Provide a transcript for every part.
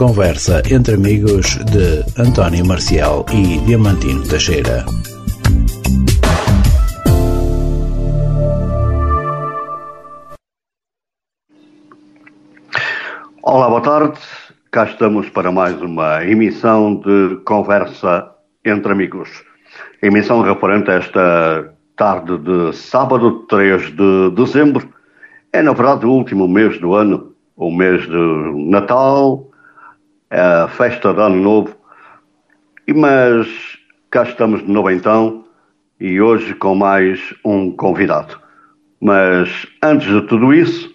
conversa entre amigos de António Marcial e Diamantino Teixeira. Olá, boa tarde. Cá estamos para mais uma emissão de conversa entre amigos. Emissão referente a esta tarde de sábado, 3 de dezembro. É, na verdade, o último mês do ano, o mês de Natal, a festa de Ano Novo. E, mas cá estamos de novo então, e hoje com mais um convidado. Mas antes de tudo isso,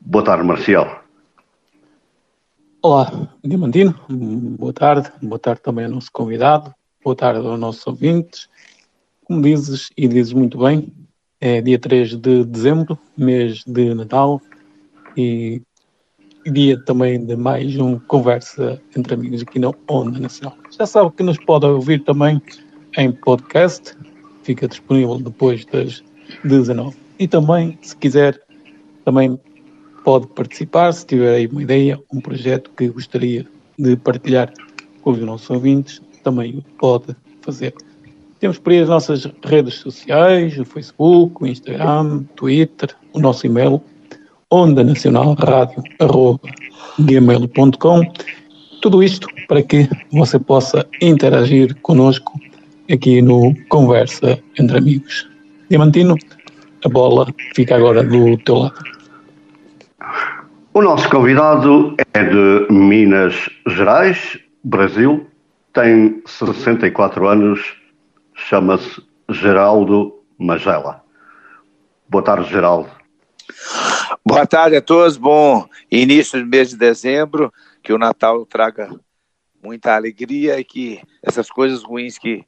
boa tarde, Marcial. Olá, Diamantino, boa tarde, boa tarde também ao nosso convidado, boa tarde aos nossos ouvintes. Como dizes, e dizes muito bem, é dia 3 de dezembro, mês de Natal, e dia também de mais um Conversa entre Amigos aqui na Onda Nacional. Já sabe que nos pode ouvir também em podcast, fica disponível depois das 19. E também, se quiser, também pode participar se tiver aí uma ideia, um projeto que gostaria de partilhar com os nossos ouvintes, também o pode fazer. Temos por aí as nossas redes sociais, o Facebook, o Instagram, Twitter, o nosso e-mail, onda nacional rádio, gmail.com. Tudo isto para que você possa interagir conosco aqui no Conversa entre Amigos. Diamantino, a bola fica agora do teu lado. O nosso convidado é de Minas Gerais, Brasil, tem 64 anos, chama-se Geraldo Magela. Boa tarde, Geraldo. Boa tarde a todos, bom início do mês de dezembro, que o Natal traga muita alegria e que essas coisas ruins que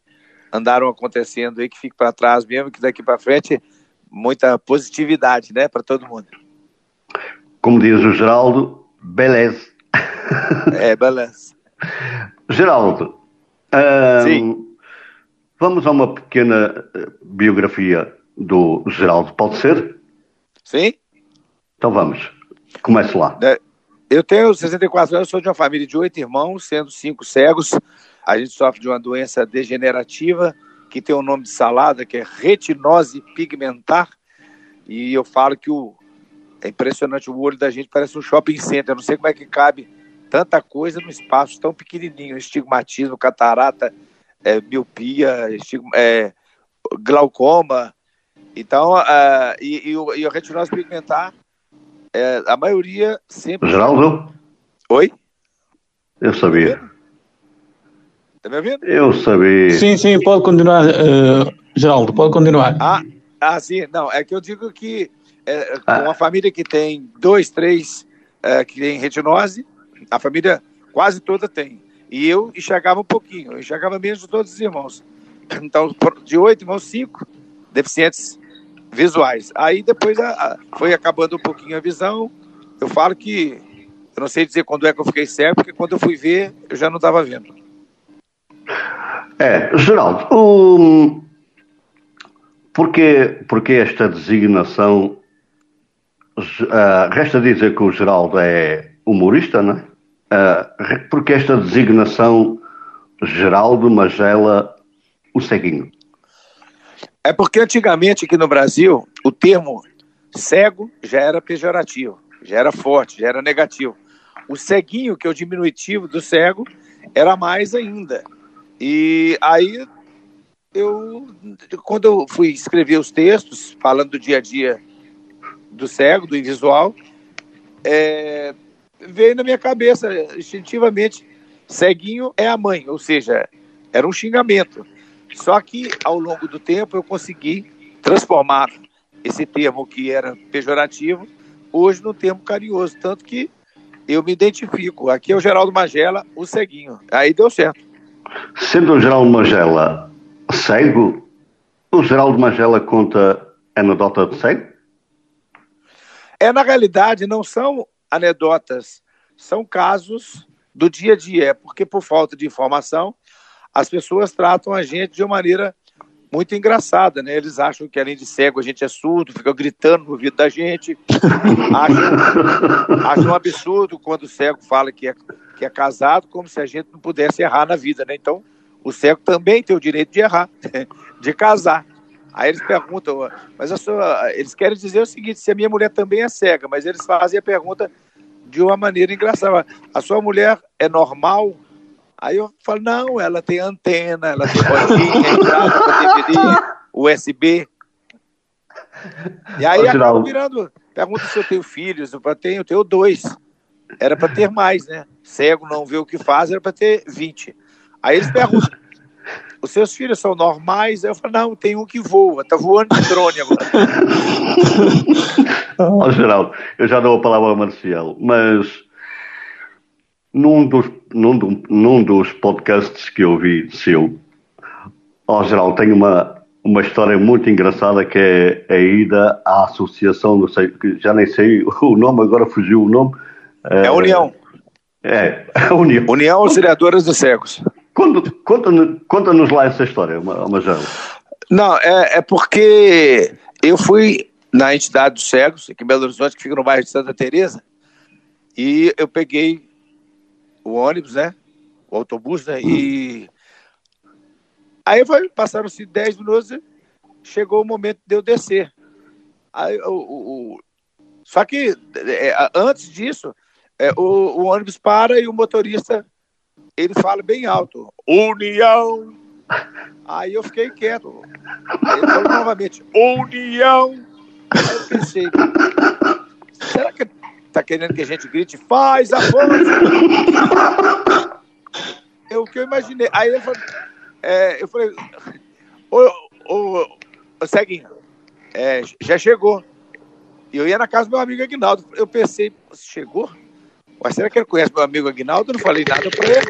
andaram acontecendo aí, que fiquem para trás mesmo, que daqui para frente muita positividade, né, para todo mundo. Como diz o Geraldo, beleza. É, beleza. Geraldo, hum, vamos a uma pequena eh, biografia do Geraldo, pode ser? Sim. Então vamos, comece lá. Eu tenho 64 anos, sou de uma família de oito irmãos, sendo cinco cegos. A gente sofre de uma doença degenerativa que tem o um nome de salada, que é retinose pigmentar. E eu falo que o, é impressionante, o olho da gente parece um shopping center. Eu não sei como é que cabe tanta coisa num espaço tão pequenininho. Estigmatismo, catarata, é, miopia, estigma, é, glaucoma. Então, uh, e, e, e o retinose pigmentar, é, a maioria sempre... Geraldo? Oi? Eu sabia. Tá me ouvindo? Eu sabia. Sim, sim, pode continuar, uh, Geraldo, pode continuar. Ah, ah, sim, não, é que eu digo que é, ah. uma família que tem dois, três é, que tem retinose, a família quase toda tem. E eu enxergava um pouquinho, eu enxergava menos de todos os irmãos. Então, de oito irmãos, cinco deficientes visuais. Aí depois a, a, foi acabando um pouquinho a visão. Eu falo que eu não sei dizer quando é que eu fiquei cego, porque quando eu fui ver, eu já não estava vendo. É, Geraldo, porque, porque esta designação Uh, resta dizer que o Geraldo é humorista, não é? Uh, porque esta designação Geraldo Magela o ceguinho? É porque antigamente aqui no Brasil o termo cego já era pejorativo, já era forte, já era negativo. O ceguinho, que é o diminutivo do cego, era mais ainda. E aí eu, quando eu fui escrever os textos falando do dia a dia do cego, do invisual, é, veio na minha cabeça instintivamente, ceguinho é a mãe, ou seja, era um xingamento. Só que ao longo do tempo eu consegui transformar esse termo que era pejorativo hoje no termo carinhoso, tanto que eu me identifico. Aqui é o Geraldo Magela, o ceguinho. Aí deu certo. Sendo o Geraldo Magela cego, o Geraldo Magela conta anedota de cego? É, na realidade, não são anedotas, são casos do dia a dia, é porque por falta de informação, as pessoas tratam a gente de uma maneira muito engraçada, né? Eles acham que além de cego a gente é surdo, fica gritando no ouvido da gente. acham, acham um absurdo quando o cego fala que é, que é casado, como se a gente não pudesse errar na vida, né? Então, o cego também tem o direito de errar, de casar. Aí eles perguntam, mas a sua, eles querem dizer o seguinte: se a minha mulher também é cega, mas eles fazem a pergunta de uma maneira engraçada. A sua mulher é normal? Aí eu falo, não, ela tem antena, ela tem botinha, entrada para DVD, USB. E aí acaba virando, pergunta se eu tenho filhos, eu tenho, eu tenho dois. Era para ter mais, né? Cego não vê o que faz, era para ter 20. Aí eles perguntam, os seus filhos são normais? Aí eu falo, não, tem um que voa, tá voando de drone agora. Ó, Geraldo, eu já dou a palavra ao Marcial, mas num dos, num, num dos podcasts que eu vi seu, ó, Geraldo, tem uma, uma história muito engraçada que é a ida à associação, não sei, já nem sei o nome, agora fugiu o nome. É a União. É, a União. União Auxiliadoras dos Cegos. Conta-nos conta lá essa história, Major. Não, é, é porque eu fui na entidade dos cegos, aqui em Belo Horizonte, que fica no bairro de Santa Teresa, e eu peguei o ônibus, né? O autobus, né? E aí foi, passaram-se 10 minutos, chegou o momento de eu descer. Aí, o, o, o... Só que é, antes disso, é, o, o ônibus para e o motorista ele fala bem alto, União. Aí eu fiquei quieto. Ele falou novamente, União. Aí eu pensei, será que tá querendo que a gente grite, faz a força? É o que eu imaginei. Aí ele falou, é, eu falei, ô, ô, ô Ceguinho, é, já chegou. E eu ia na casa do meu amigo Aguinaldo. Eu pensei, chegou? Mas será que ele conhece meu amigo Aguinaldo? Eu não falei nada para ele.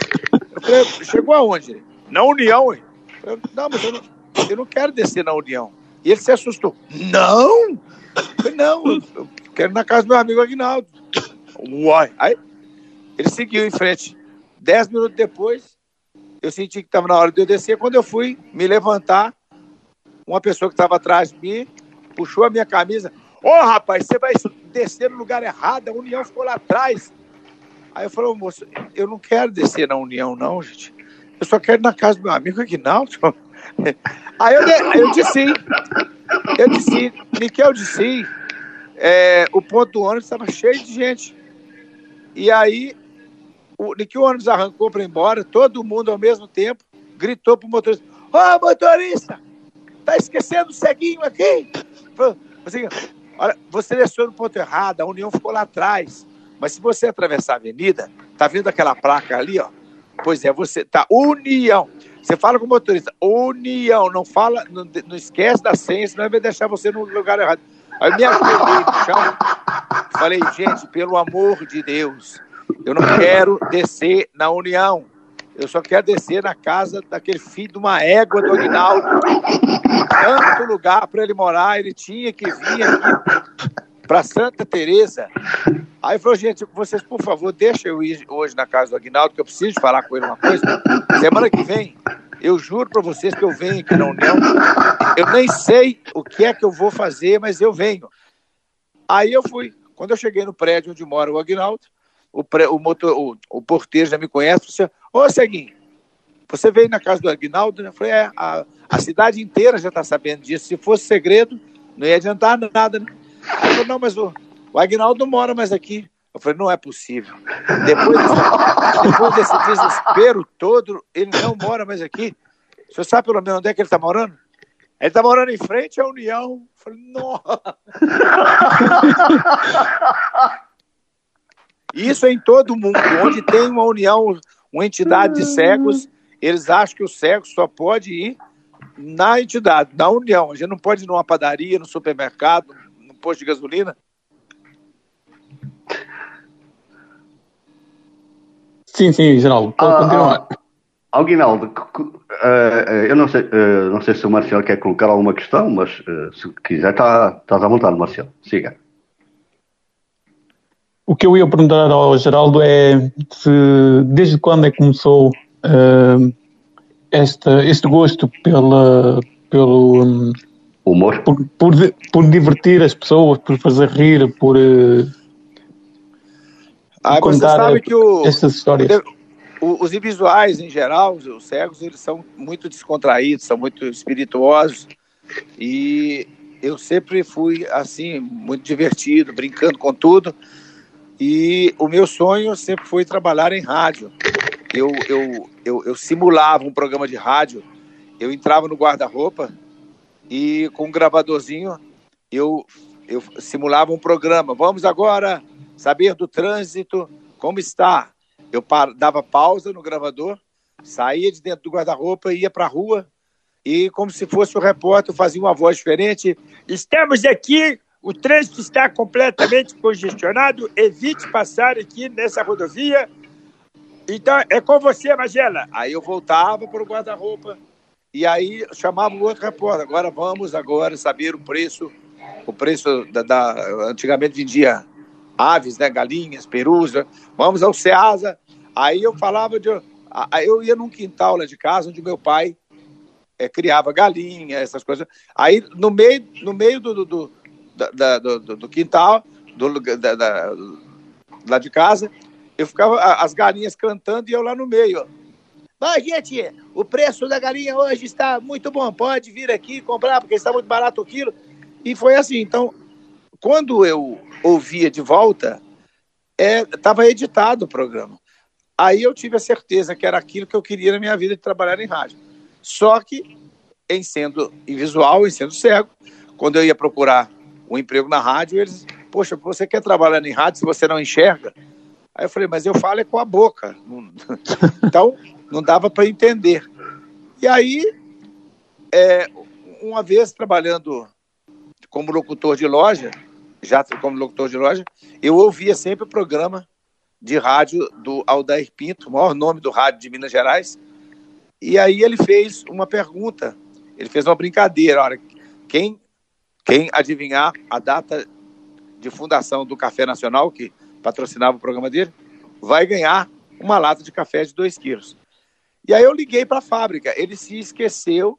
Eu falei, chegou aonde? Na União, hein? Eu, não, mas eu não, eu não quero descer na União. E ele se assustou. Não! Eu falei, não, eu, eu quero ir na casa do meu amigo Aguinaldo. Uai! Aí ele seguiu em frente. Dez minutos depois, eu senti que estava na hora de eu descer. Quando eu fui me levantar, uma pessoa que estava atrás de mim puxou a minha camisa. Ô, oh, rapaz, você vai descer no lugar errado, a União ficou lá atrás. Aí eu falei, moço, eu não quero descer na União, não, gente. Eu só quero ir na casa do meu amigo Aguinaldo. Aí eu, eu disse, eu disse, Miquel disse, é, o ponto do ônibus estava cheio de gente. E aí, o, que o ônibus arrancou para embora, todo mundo ao mesmo tempo gritou para o motorista: Ô oh, motorista, tá esquecendo o ceguinho aqui? Olha, você desceu no ponto errado, a União ficou lá atrás. Mas se você atravessar a avenida, tá vendo aquela placa ali, ó? Pois é, você tá União. Você fala com o motorista, União, não fala, não, não esquece da senha, senão vai deixar você no lugar errado. Aí me ajoelhei no chão, falei, gente, pelo amor de Deus, eu não quero descer na União. Eu só quero descer na casa daquele filho de uma égua do Aguinaldo. Tanto lugar para ele morar, ele tinha que vir aqui para Santa Teresa. Aí falou, gente, vocês, por favor, deixem eu ir hoje na casa do Aguinaldo, que eu preciso falar com ele uma coisa. Semana que vem, eu juro para vocês que eu venho aqui na União. Eu nem sei o que é que eu vou fazer, mas eu venho. Aí eu fui. Quando eu cheguei no prédio onde mora o Aguinaldo, o, pré, o, motor, o, o porteiro já me conhece, disse, ô Ceguinho, você veio na casa do Aguinaldo? Eu falei, é, a, a cidade inteira já está sabendo disso. Se fosse segredo, não ia adiantar nada, né? Aí falou, não, mas o, o Agnaldo mora mais aqui. Eu falei, não é possível. Depois desse, depois desse desespero todo, ele não mora mais aqui. O senhor sabe pelo menos onde é que ele está morando? Ele está morando em frente à União. Eu falei, nossa! Isso é em todo mundo. Onde tem uma união, uma entidade de cegos, eles acham que o cego só pode ir na entidade, na união. A gente não pode ir numa padaria, no supermercado, posto de gasolina? Sim, sim, Geraldo, pode ah, continuar. Ah, Aguinaldo, uh, eu não sei, uh, não sei se o Marcelo quer colocar alguma questão, mas uh, se quiser, estás tá à vontade, Marcelo. Siga. O que eu ia perguntar ao Geraldo é se, desde quando é que começou esta, este gosto pela, pelo hum, humor, por, por, por, divertir as pessoas, por fazer rir, por uh, ah, contar você sabe que o, essas histórias. O, os invisuais em geral, os cegos, eles são muito descontraídos, são muito espirituosos e eu sempre fui assim muito divertido, brincando com tudo. E o meu sonho sempre foi trabalhar em rádio. Eu, eu, eu, eu simulava um programa de rádio. Eu entrava no guarda-roupa e com um gravadorzinho eu, eu simulava um programa. Vamos agora saber do trânsito, como está. Eu par, dava pausa no gravador, saía de dentro do guarda-roupa, ia para a rua e, como se fosse o repórter, fazia uma voz diferente. Estamos aqui o trânsito está completamente congestionado. Evite passar aqui nessa rodovia. Então, é com você, Magela. Aí eu voltava para o guarda-roupa e aí chamava o outro repórter. Agora vamos agora saber o preço. O preço da, da antigamente vendia aves, né, galinhas, perus. Vamos ao Ceasa. Aí eu falava de eu ia num quintal lá de casa onde meu pai é, criava galinha, essas coisas. Aí no meio no meio do, do da, do, do, quintal, do, da, da, lá de casa, eu ficava as galinhas cantando e eu lá no meio. Ó. gente, o preço da galinha hoje está muito bom, pode vir aqui comprar, porque está muito barato o quilo. E foi assim, então, quando eu ouvia de volta, estava é, editado o programa. Aí eu tive a certeza que era aquilo que eu queria na minha vida de trabalhar em rádio. Só que, em sendo invisual, em sendo cego, quando eu ia procurar um emprego na rádio, eles, poxa, você quer trabalhar em rádio se você não enxerga? Aí eu falei, mas eu falo é com a boca. então, não dava para entender. E aí, é, uma vez trabalhando como locutor de loja, já como locutor de loja, eu ouvia sempre o programa de rádio do Aldair Pinto, o maior nome do rádio de Minas Gerais. E aí ele fez uma pergunta, ele fez uma brincadeira. Olha, quem quem adivinhar a data de fundação do Café Nacional, que patrocinava o programa dele, vai ganhar uma lata de café de 2 quilos. E aí eu liguei para a fábrica. Ele se esqueceu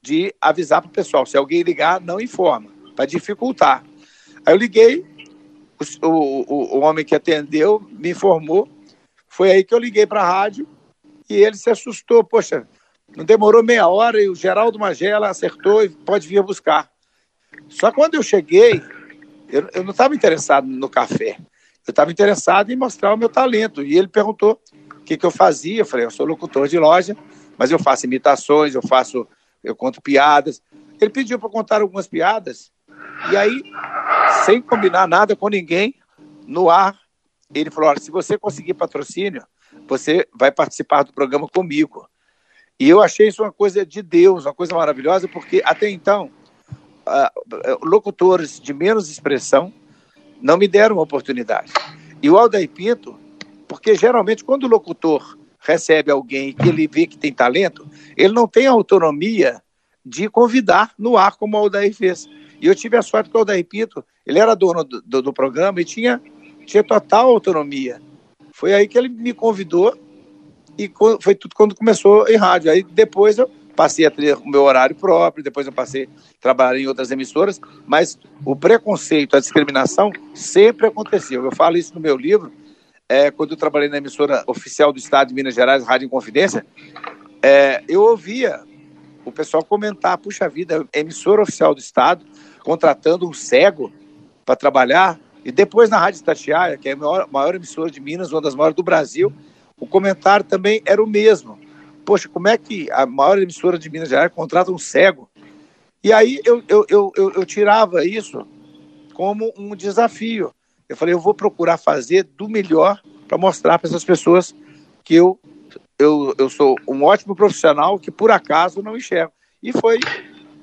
de avisar para o pessoal. Se alguém ligar, não informa, para dificultar. Aí eu liguei, o, o, o homem que atendeu me informou. Foi aí que eu liguei para a rádio e ele se assustou. Poxa, não demorou meia hora e o Geraldo Magela acertou e pode vir buscar. Só quando eu cheguei, eu, eu não estava interessado no café. Eu estava interessado em mostrar o meu talento. E ele perguntou o que, que eu fazia. Eu falei, eu sou locutor de loja, mas eu faço imitações, eu faço, eu conto piadas. Ele pediu para contar algumas piadas. E aí, sem combinar nada com ninguém, no ar, ele falou: Olha, se você conseguir patrocínio, você vai participar do programa comigo. E eu achei isso uma coisa de Deus, uma coisa maravilhosa, porque até então uh, locutores de menos expressão não me deram oportunidade. E o Aldair Pinto, porque geralmente quando o locutor recebe alguém que ele vê que tem talento, ele não tem autonomia de convidar no ar como o Aldair fez. E eu tive a sorte que o Aldair Pinto, ele era dono do, do, do programa e tinha, tinha total autonomia. Foi aí que ele me convidou e foi tudo quando começou em rádio. Aí depois eu passei a ter o meu horário próprio, depois eu passei a trabalhar em outras emissoras, mas o preconceito, a discriminação sempre aconteceu. Eu falo isso no meu livro, é, quando eu trabalhei na emissora oficial do Estado de Minas Gerais, Rádio Inconfidência, é, eu ouvia o pessoal comentar, puxa vida, emissora oficial do Estado, contratando um cego para trabalhar, e depois na Rádio Estatiaia, que é a maior, maior emissora de Minas, uma das maiores do Brasil, o comentário também era o mesmo poxa, como é que a maior emissora de Minas Gerais contrata um cego? E aí eu, eu, eu, eu, eu tirava isso como um desafio. Eu falei, eu vou procurar fazer do melhor para mostrar para essas pessoas que eu, eu, eu sou um ótimo profissional que por acaso não enxergo. E foi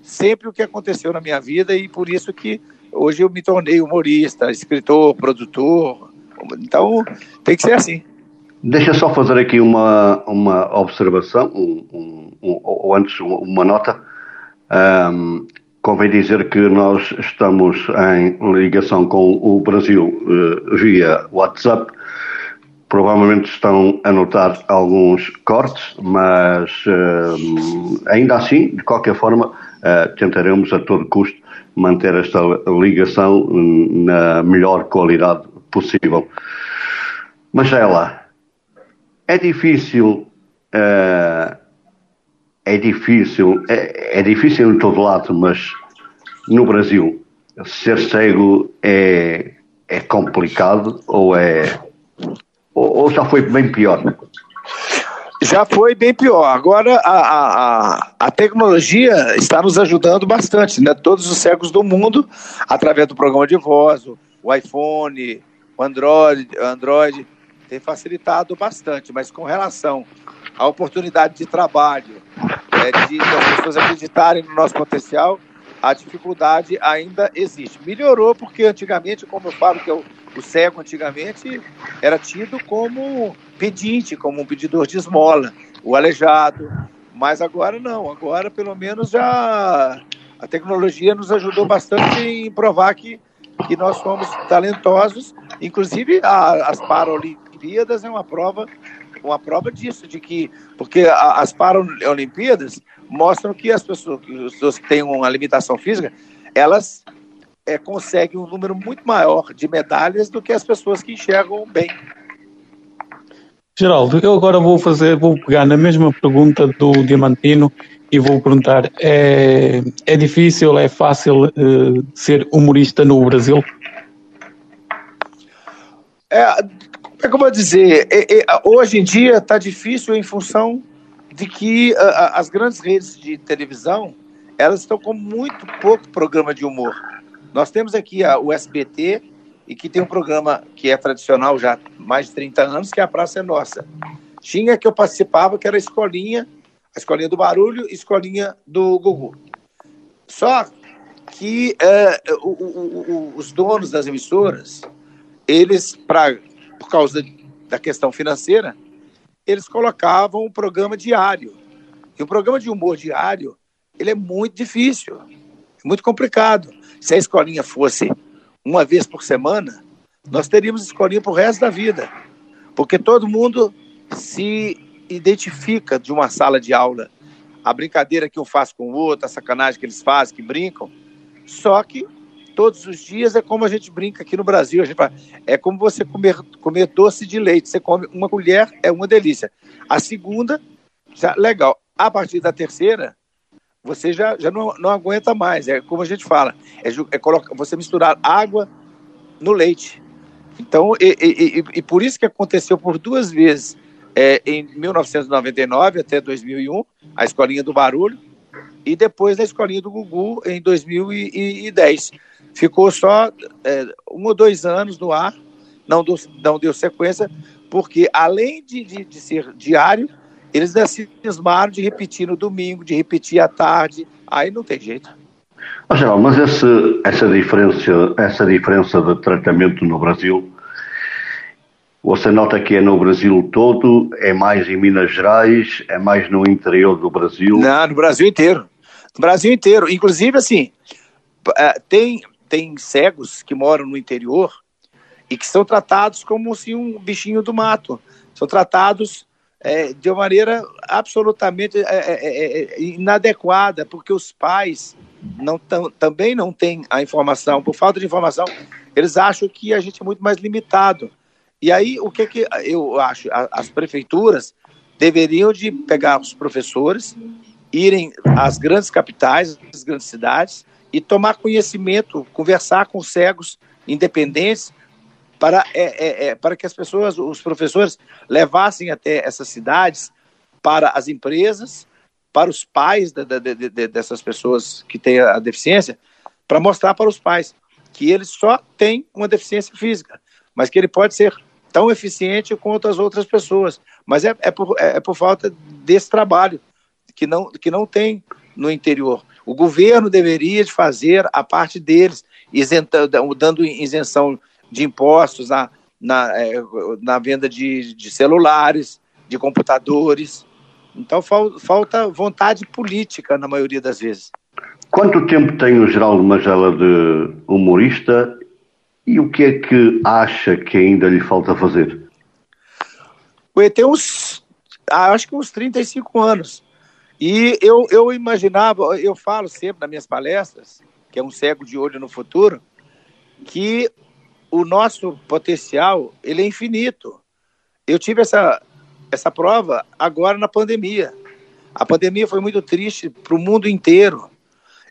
sempre o que aconteceu na minha vida e por isso que hoje eu me tornei humorista, escritor, produtor. Então tem que ser assim. Deixa só fazer aqui uma, uma observação, um, um, um, ou antes uma nota. Convém dizer que nós estamos em ligação com o Brasil uh, via WhatsApp. Provavelmente estão a notar alguns cortes, mas ainda assim, de qualquer forma, tentaremos a todo custo manter esta ligação na melhor qualidade possível. Mas ela é difícil, uh, é difícil, é, é, difícil em todo lado, mas no Brasil ser cego é, é complicado ou é ou, ou já foi bem pior? Já foi bem pior. Agora a, a, a, tecnologia está nos ajudando bastante, né? Todos os cegos do mundo, através do programa de voz, o, iPhone, o Android, Android, tem facilitado bastante. Mas com relação à oportunidade de trabalho, é, de, de as pessoas acreditarem no nosso potencial, a dificuldade ainda existe. Melhorou porque antigamente, como eu falo que eu o cego antigamente era tido como pedinte, como um pedidor de esmola, o aleijado. Mas agora não, agora pelo menos já a tecnologia nos ajudou bastante em provar que, que nós somos talentosos. Inclusive a, as Paralimpíadas é uma prova uma prova disso, de que porque as Paralimpíadas mostram que as pessoas que, as pessoas que têm uma limitação física, elas é, consegue um número muito maior de medalhas do que as pessoas que enxergam bem. Geraldo, eu agora vou fazer, vou pegar na mesma pergunta do Diamantino e vou perguntar: é, é difícil, é fácil uh, ser humorista no Brasil? É, é como eu dizer, é, é, hoje em dia está difícil em função de que uh, as grandes redes de televisão elas estão com muito pouco programa de humor. Nós temos aqui a, o SBT, e que tem um programa que é tradicional já há mais de 30 anos, que é a Praça é Nossa. Tinha que eu participava, que era a escolinha, a escolinha do barulho e a escolinha do Gugu. Só que é, o, o, o, os donos das emissoras, eles, por causa da questão financeira, eles colocavam um programa diário. E o programa de humor diário, ele é muito difícil, é muito complicado. Se a escolinha fosse uma vez por semana, nós teríamos escolinha para o resto da vida. Porque todo mundo se identifica de uma sala de aula. A brincadeira que um faz com o outro, a sacanagem que eles fazem, que brincam. Só que todos os dias é como a gente brinca aqui no Brasil. A gente fala, é como você comer, comer doce de leite. Você come uma colher, é uma delícia. A segunda, já, legal. A partir da terceira, você já, já não, não aguenta mais. É como a gente fala, é, é colocar, você misturar água no leite. Então, e, e, e, e, por isso que aconteceu por duas vezes, é, em 1999 até 2001, a Escolinha do Barulho, e depois a Escolinha do Gugu em 2010. Ficou só é, um ou dois anos no ar, não, do, não deu sequência, porque além de, de, de ser diário, eles cismaram de repetir no domingo, de repetir à tarde, aí não tem jeito. Mas essa, essa, diferença, essa diferença de tratamento no Brasil, você nota que é no Brasil todo, é mais em Minas Gerais, é mais no interior do Brasil? Não, no Brasil inteiro. No Brasil inteiro. Inclusive, assim, é, tem, tem cegos que moram no interior e que são tratados como assim, um bichinho do mato. São tratados é, de uma maneira absolutamente é, é, é, é inadequada, porque os pais não também não têm a informação, por falta de informação, eles acham que a gente é muito mais limitado. E aí, o que, que eu acho? As prefeituras deveriam de pegar os professores, irem às grandes capitais, às grandes cidades, e tomar conhecimento, conversar com cegos independentes, para, é, é, é, para que as pessoas, os professores, levassem até essas cidades para as empresas, para os pais de, de, de, dessas pessoas que têm a deficiência, para mostrar para os pais que ele só tem uma deficiência física, mas que ele pode ser tão eficiente quanto as outras pessoas. Mas é, é, por, é por falta desse trabalho que não, que não tem no interior. O governo deveria fazer a parte deles, isentando, dando isenção de impostos na, na, é, na venda de, de celulares, de computadores. Então fal, falta vontade política na maioria das vezes. Quanto tempo tem o Geraldo Magela de humorista e o que é que acha que ainda lhe falta fazer? Tem uns, ah, acho que uns 35 anos. E eu, eu imaginava, eu falo sempre nas minhas palestras, que é um cego de olho no futuro, que o nosso potencial ele é infinito. Eu tive essa, essa prova agora na pandemia. A pandemia foi muito triste para o mundo inteiro.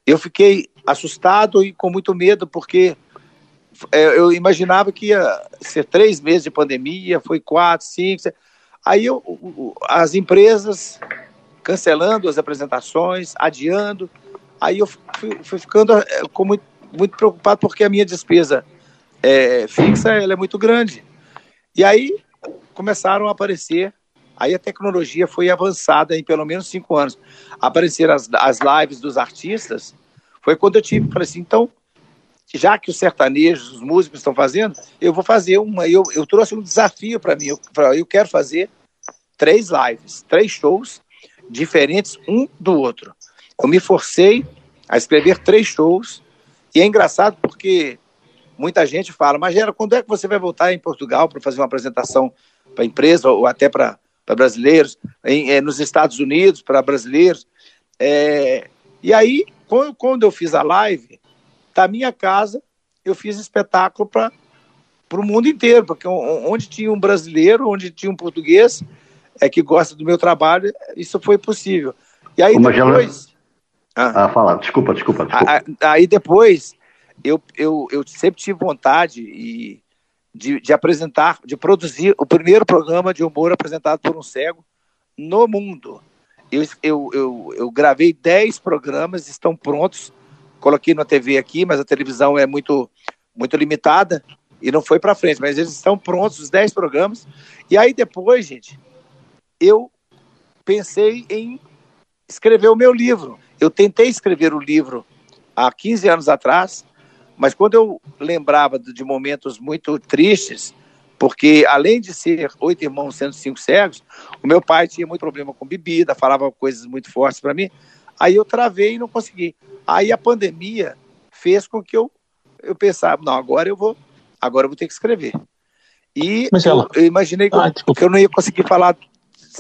Eu fiquei assustado e com muito medo, porque é, eu imaginava que ia ser três meses de pandemia, foi quatro, cinco. Aí eu, as empresas cancelando as apresentações, adiando. Aí eu fui, fui ficando é, com muito, muito preocupado porque a minha despesa é, fixa ela é muito grande. E aí começaram a aparecer, aí a tecnologia foi avançada em pelo menos cinco anos. Apareceram as, as lives dos artistas, foi quando eu tive, falei assim, então, já que os sertanejos, os músicos estão fazendo, eu vou fazer uma, eu, eu trouxe um desafio para mim, eu, eu quero fazer três lives, três shows diferentes um do outro. Eu me forcei a escrever três shows, e é engraçado porque muita gente fala, mas Gera, quando é que você vai voltar em Portugal para fazer uma apresentação para empresa ou até para brasileiros, em, é, nos Estados Unidos para brasileiros? É, e aí, quando, quando eu fiz a live, da minha casa, eu fiz espetáculo para o mundo inteiro, porque onde tinha um brasileiro, onde tinha um português é, que gosta do meu trabalho, isso foi possível. E aí depois... Ah, ah, fala, desculpa, desculpa, desculpa. Aí depois eu, eu, eu sempre tive vontade e de, de apresentar, de produzir o primeiro programa de humor apresentado por um cego no mundo. Eu, eu, eu, eu gravei 10 programas, estão prontos. Coloquei na TV aqui, mas a televisão é muito, muito limitada e não foi para frente. Mas eles estão prontos, os 10 programas. E aí depois, gente, eu pensei em escrever o meu livro. Eu tentei escrever o livro há 15 anos atrás, mas quando eu lembrava de momentos muito tristes, porque além de ser oito irmãos sendo cinco cegos, o meu pai tinha muito problema com bebida, falava coisas muito fortes para mim. Aí eu travei e não consegui. Aí a pandemia fez com que eu eu pensava, não, agora eu vou, agora eu vou ter que escrever. E eu, eu, imaginei que, ah, eu, que eu não ia conseguir falar,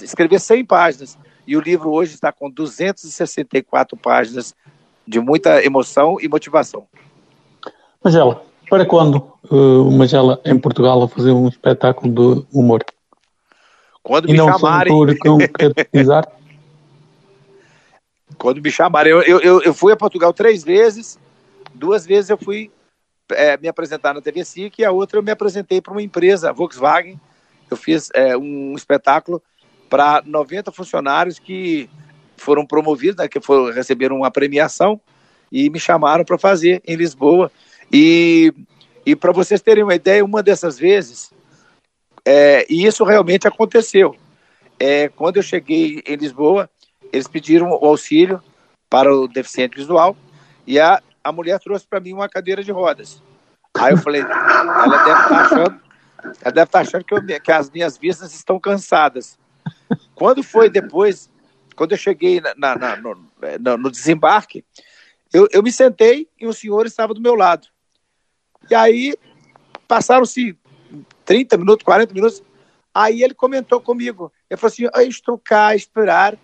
escrever 100 páginas. E o livro hoje está com 264 páginas de muita emoção e motivação. Magela, para quando uh, o Magela em Portugal a fazer um espetáculo de humor? Quando e me não chamarem. Por concretizar? quando me chamarem. Eu, eu, eu fui a Portugal três vezes, duas vezes eu fui é, me apresentar na TV SIC e a outra eu me apresentei para uma empresa, a Volkswagen. Eu fiz é, um espetáculo para 90 funcionários que foram promovidos, né, que foram, receberam uma premiação e me chamaram para fazer em Lisboa. E, e para vocês terem uma ideia, uma dessas vezes, é, e isso realmente aconteceu. É, quando eu cheguei em Lisboa, eles pediram o auxílio para o deficiente visual e a, a mulher trouxe para mim uma cadeira de rodas. Aí eu falei, ela deve estar tá achando, ela deve tá achando que, eu, que as minhas vistas estão cansadas. Quando foi depois, quando eu cheguei na, na, no, no, no, desembarque, eu, eu me sentei e o senhor estava do meu lado. E aí passaram-se 30 minutos, 40 minutos. Aí ele comentou comigo. Ele falou assim: Eu estou cá a esperar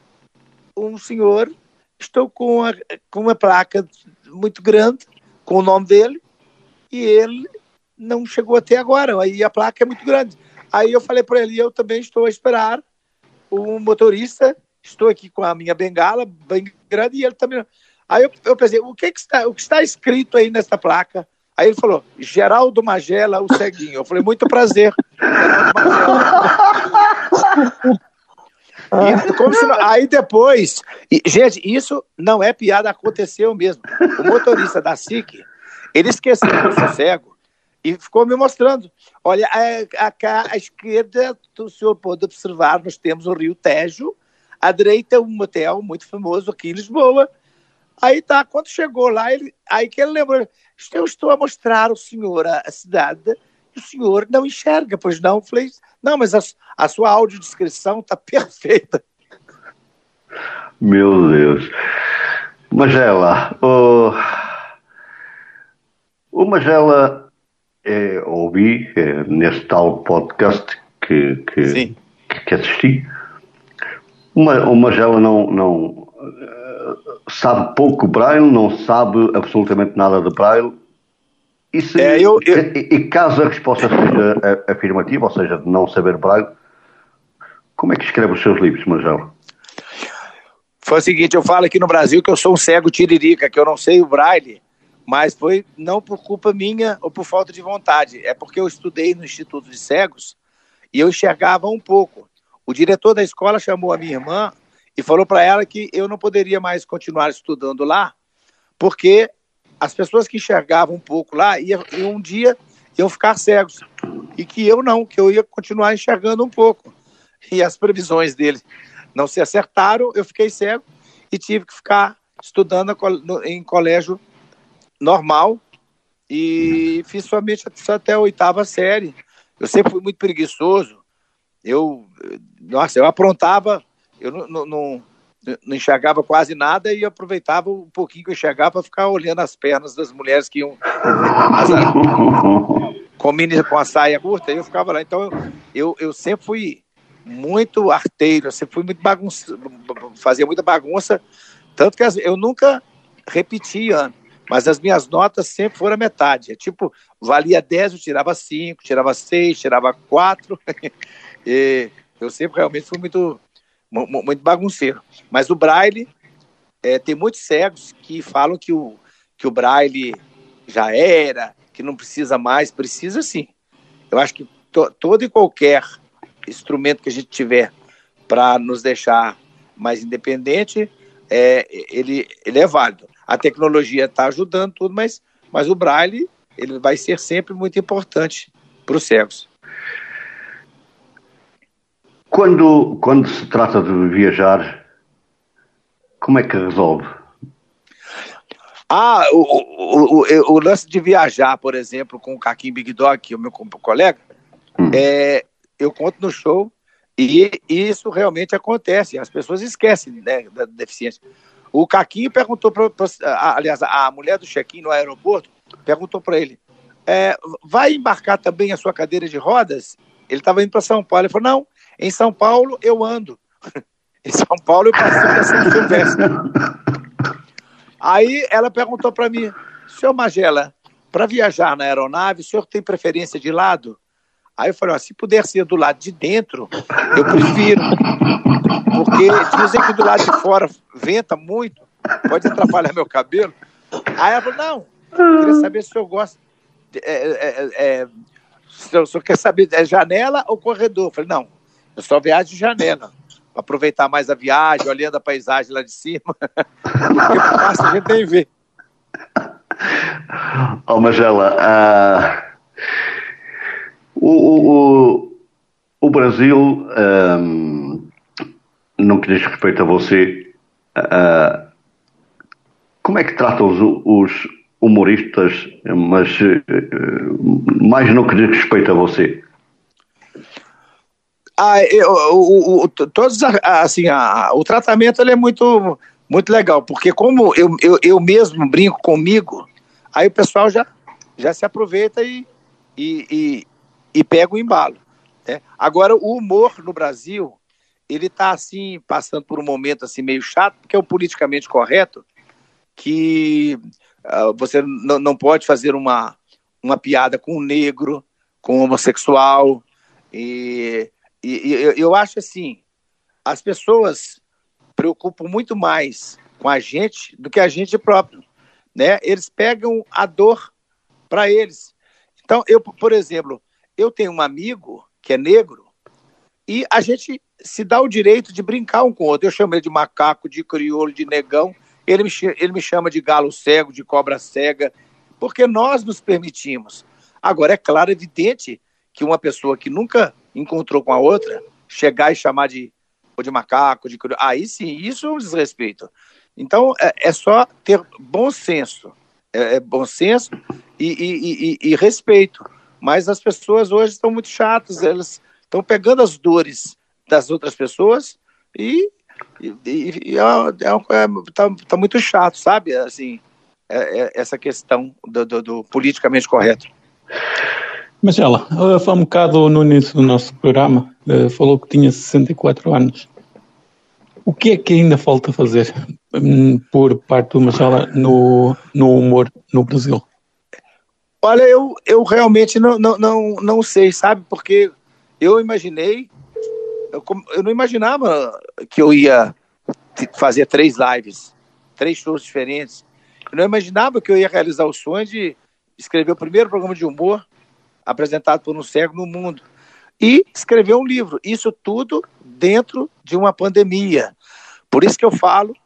um senhor, estou com, a, com uma placa muito grande, com o nome dele, e ele não chegou até agora. Aí a placa é muito grande. Aí eu falei para ele: Eu também estou a esperar um motorista, estou aqui com a minha bengala bem grande, e ele também. Aí eu, eu pensei: O que, que, está, o que está escrito aí nessa placa? Aí ele falou, Geraldo Magela, o ceguinho. Eu falei, muito prazer. Se, aí depois, e, gente, isso não é piada, aconteceu mesmo. O motorista da SIC, ele esqueceu que eu sou cego e ficou me mostrando. Olha, a, a, a esquerda, o senhor pode observar, nós temos o Rio Tejo, à direita um motel muito famoso aqui em Lisboa. Aí tá, quando chegou lá, ele, aí que ele lembrou, eu estou a mostrar ao senhor a, a cidade o senhor não enxerga, pois não? Falei, não, mas a, a sua audiodescrição está perfeita. Meu Deus. Magela, o, o Magela, é, ouvi é, nesse tal podcast que, que, que, assisti, uma, o Magela não, não, sabe pouco Braille, não sabe absolutamente nada de Braille. E, se, é, eu, eu... E, e, caso a resposta seja afirmativa, ou seja, de não saber Braille, como é que escreve os seus livros, Marcelo? Foi o seguinte, eu falo aqui no Brasil que eu sou um cego tiririca, que eu não sei o Braille, mas foi não por culpa minha ou por falta de vontade, é porque eu estudei no Instituto de Cegos e eu enxergava um pouco. O diretor da escola chamou a minha irmã e falou para ela que eu não poderia mais continuar estudando lá, porque as pessoas que enxergavam um pouco lá iam, um dia iam ficar cegos e que eu não, que eu ia continuar enxergando um pouco. E as previsões dele não se acertaram, eu fiquei cego e tive que ficar estudando em colégio normal e fiz somente até a oitava série. Eu sempre fui muito preguiçoso. Eu, nossa, eu aprontava eu não, não, não, não, enxergava quase nada e aproveitava um pouquinho que eu enxergava para ficar olhando as pernas das mulheres que iam com, mini, com a saia curta, e eu ficava lá. Então, eu, eu, eu sempre fui muito arteiro, eu sempre fui muito bagunça, fazia muita bagunça, tanto que eu nunca repetia mas as minhas notas sempre foram a metade. É tipo, valia 10, eu tirava 5, tirava 6, tirava 4. eu sempre realmente fui muito muito bagunceiro. Mas o Braille, é, tem muitos cegos que falam que o, que o Braille já era, que não precisa mais. Precisa sim. Eu acho que to, todo e qualquer instrumento que a gente tiver para nos deixar mais independente, é, ele, ele é válido. A tecnologia está ajudando tudo, mas, mas o Braille ele vai ser sempre muito importante para os cegos. Quando, quando se trata de viajar, como é que resolve? Ah, o, o, o, o lance de viajar, por exemplo, com o Caquim Big Dog, que é o meu colega, hum. é, eu conto no show e isso realmente acontece. As pessoas esquecem né, da deficiência. O Caquinho perguntou para. Aliás, a mulher do check-in no aeroporto perguntou para ele: é, vai embarcar também a sua cadeira de rodas? Ele estava indo para São Paulo. Ele falou: não, em São Paulo, eu ando. em São Paulo, eu participo da São Silvestre. Aí ela perguntou para mim, senhor Magela, para viajar na aeronave, o senhor tem preferência de lado? Aí eu falei, ó, se puder ser do lado de dentro, eu prefiro. Porque dizem que do lado de fora venta muito, pode atrapalhar meu cabelo. Aí ela falou, não, eu queria saber se o senhor gosta. De, é, é, é, se o senhor quer saber, é janela ou corredor? Eu falei, não, eu só viajo de janela. Para aproveitar mais a viagem, olhando a paisagem lá de cima. Porque passa a gente nem vê. Ó, oh, Magela, uh, o, o, o, Brasil, um, no que diz respeito a você, uh, como é que trata os, os humoristas, mas uh, mais no que diz respeito a você? Ah, eu, o, o, todos, assim, a, o tratamento ele é muito, muito legal, porque como eu, eu, eu mesmo brinco comigo, aí o pessoal já, já se aproveita e, e, e, e pega o embalo. Né? Agora, o humor no Brasil, ele está assim, passando por um momento assim meio chato, porque é o politicamente correto, que uh, você não pode fazer uma, uma piada com um negro, com um homossexual, e e, e eu, acho assim, as pessoas preocupam muito mais com a gente do que a gente próprio, né? Eles pegam a dor para eles. Então, eu, por exemplo, eu tenho um amigo que é negro e a gente se dá o direito de brincar um com o outro. Eu chamo ele de macaco, de crioulo, de negão. Ele me, ele me chama de galo cego, de cobra cega, porque nós nos permitimos. Agora, é claro, evidente que uma pessoa que nunca encontrou com a outra, chegar e chamar de, de macaco, de aí sim, isso é um desrespeito. Então, é, é só ter bom senso, é, é bom senso e, e, e, e, respeito. Mas as pessoas hoje estão muito chatas, elas estão pegando as dores das outras pessoas e, e, é, é, tá, tá, muito chato, sabe? Assim, é, é essa questão do, do, do politicamente correto. Mas ela, foi um bocado no início do nosso programa, eh, falou que tinha 64 anos. O que é que ainda falta fazer hum, por parte do Machala no, no humor no Brasil? Olha, eu, eu realmente não, não, não, não sei, sabe? Porque eu imaginei, eu, eu não imaginava que eu ia fazer três lives, três shows diferentes. Eu não imaginava que eu ia realizar o sonho de escrever o primeiro programa de humor apresentado por um cego no mundo e escrever um livro. Isso tudo dentro de uma pandemia. Por isso que eu falo,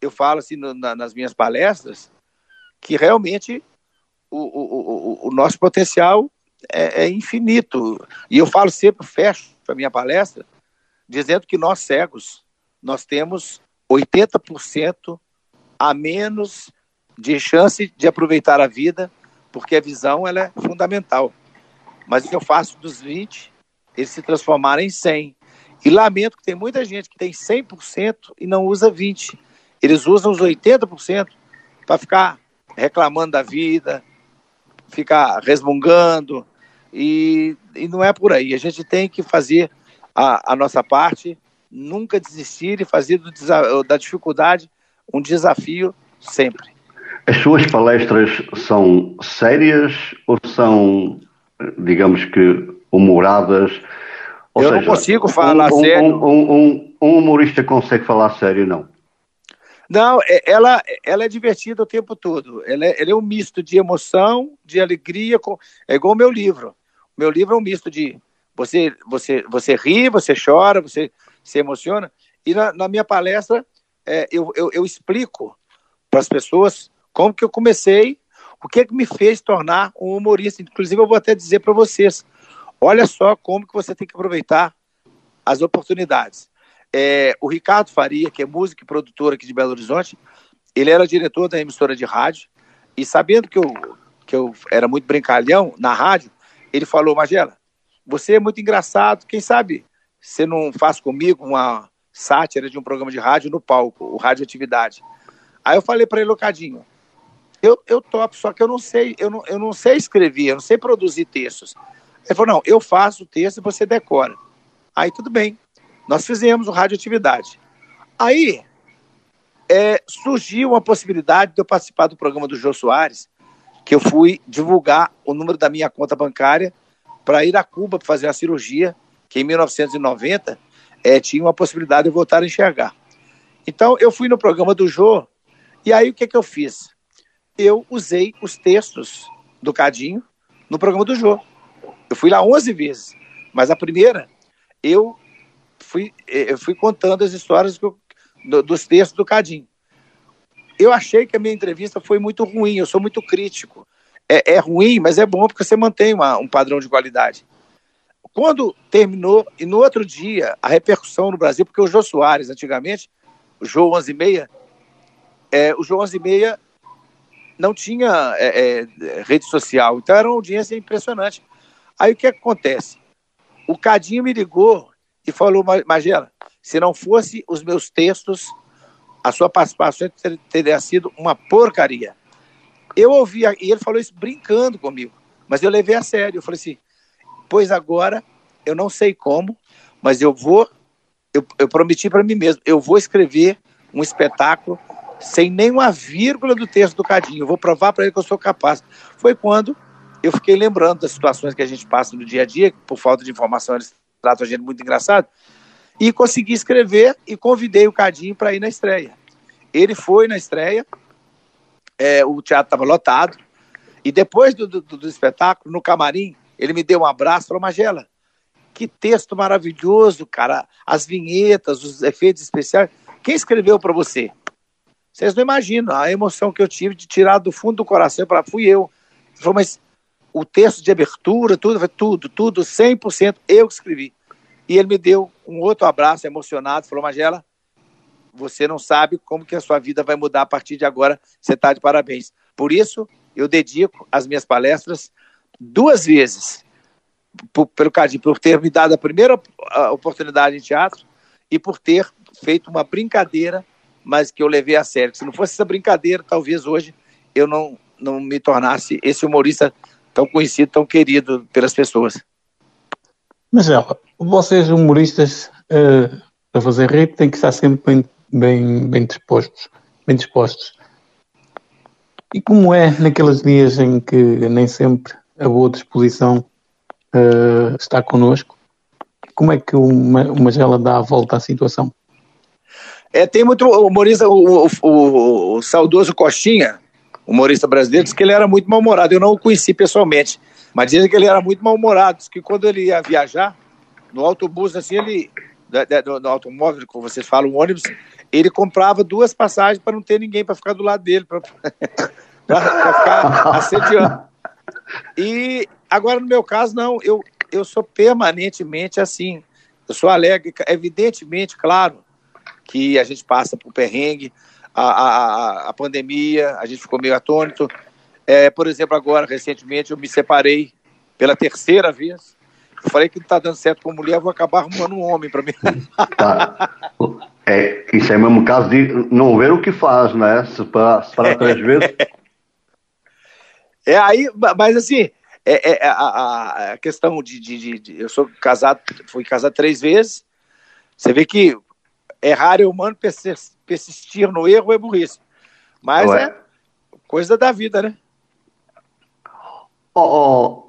eu falo assim no, na, nas minhas palestras, que realmente o, o, o, nosso potencial é, é, infinito. E eu falo sempre, fecho a minha palestra, dizendo que nós cegos, nós temos 80% a menos de chance de aproveitar a vida, porque a visão ela é fundamental. Mas o que eu faço dos 20, eles se transformaram em 100. E lamento que tem muita gente que tem 100% e não usa 20. Eles usam os 80% para ficar reclamando da vida, ficar resmungando, e, e não é por aí. A gente tem que fazer a, a nossa parte, nunca desistir e fazer do, da dificuldade um desafio sempre. As suas palestras são sérias ou são, digamos que, humoradas? Ou Eu seja, não consigo falar um, sério. Um, um, um, humorista consegue falar sério, não? Não, é, ela, ela é divertida o tempo todo. Ela é, ela é um misto de emoção, de alegria. Com, é igual o meu livro. O meu livro é um misto de você, você, você ri, você chora, você se emociona. E na, na minha palestra é, eu, eu, eu explico para as pessoas como que eu comecei, o que, é que me fez tornar um humorista. Inclusive eu vou até dizer para vocês, olha só como que você tem que aproveitar as oportunidades. É, o Ricardo Faria, que é músico e produtor aqui de Belo Horizonte, ele era diretor da emissora de rádio e sabendo que eu, que eu era muito brincalhão na rádio, ele falou, Magela, você é muito engraçado, quem sabe você não faz comigo uma sátira de um programa de rádio no palco, o Radioatividade. Aí eu falei para ele, Locadinho, eu, eu topo, só que eu não sei, eu não, eu não sei escrever, eu não sei produzir textos. Ele falou, não, eu faço o texto e você decora. Aí tudo bem. Nós fizemos o Radioatividade. Aí é, surgiu uma possibilidade de eu participar do programa do Jô Soares, que eu fui divulgar o número da minha conta bancária para ir a Cuba para fazer a cirurgia, que em 1990 é, tinha uma possibilidade de eu voltar a enxergar. Então eu fui no programa do Jô, e aí o que, que eu fiz? Eu usei os textos do Cadinho no programa do Jô. Eu fui lá 11 vezes, mas a primeira eu fui, eh, eu fui contando as histórias do, dos textos do Cadinho. Eu achei que a minha entrevista foi muito ruim, eu sou muito crítico. É, é ruim, mas é bom porque você mantém uma, um padrão de qualidade. Quando terminou, e no outro dia, a repercussão no Brasil, porque o Jô Soares, antigamente, o Jô 11 e meia, é, o Jô 11 e meia não tinha é, é, rede social, então era uma audiência impressionante. Aí o que acontece? O Cadinho me ligou e falou, Magela, se não fosse os meus textos, a sua participação teria sido uma porcaria. Eu ouvi, e ele falou isso brincando comigo, mas eu levei a sério. Eu falei assim, pois agora, eu não sei como, mas eu vou, eu, eu prometi para mim mesmo, eu vou escrever um espetáculo sem nenhuma vírgula do texto do Cadinho. Eu vou provar para ele que eu sou capaz. Foi quando eu fiquei lembrando das situações que a gente passa no dia a dia, por falta de informação eles trato a gente muito engraçado, e consegui escrever e convidei o Cadinho para ir na estreia. Ele foi na estreia, é, o teatro estava lotado, e depois do, do, do, espetáculo, no camarim, ele me deu um abraço e falou, Magela, que texto maravilhoso, cara, as vinhetas, os efeitos especiais, quem escreveu para você? Vocês não imaginam a emoção que eu tive de tirar do fundo do coração para fui eu. Ele falou, mas o texto de abertura, tudo, tudo, tudo, 100% eu que escrevi. E ele me deu um outro abraço emocionado, falou, Magela, você não sabe como que a sua vida vai mudar a partir de agora, você está de parabéns. Por isso, eu dedico as minhas palestras duas vezes, por, pelo Cadinho, por ter me dado a primeira oportunidade em teatro e por ter feito uma brincadeira, mas que eu levei a sério. Se não fosse essa brincadeira, talvez hoje eu não, não me tornasse esse humorista tão conhecido, tão querido pelas pessoas. Mas ela, vocês humoristas uh, para fazer rede têm que estar sempre bem, bem, bem dispostos. Bem dispostos. E como é naqueles dias em que nem sempre a boa disposição uh, está connosco, como é que o, o Magela dá a volta à situação? É, tem muito humorista, o, o, o, o saudoso Costinha, humorista brasileiro, disse que ele era muito mal-humorado. Eu não o conheci pessoalmente, mas dizem que ele era muito mal-humorado. que quando ele ia viajar, no autobus, assim, ele. No, no automóvel, como vocês falam, o ônibus, ele comprava duas passagens para não ter ninguém para ficar do lado dele, para ficar assediando. E agora, no meu caso, não, eu, eu sou permanentemente assim. Eu sou alegre, evidentemente, claro, que a gente passa por perrengue, a, a, a pandemia, a gente ficou meio atônito. É, por exemplo, agora, recentemente, eu me separei pela terceira vez. Eu falei que não está dando certo com mulher, vou acabar arrumando um homem para mim. Tá. É, isso é mesmo caso de não ver o que faz, né? Para, três vezes. É aí, mas assim, é, é, a, a, questão de, de, de, Eu sou casado, fui casado três vezes. Você vê que errar é humano, persistir no erro é burrice. Mas Ué. é coisa da vida, né? Oh, oh,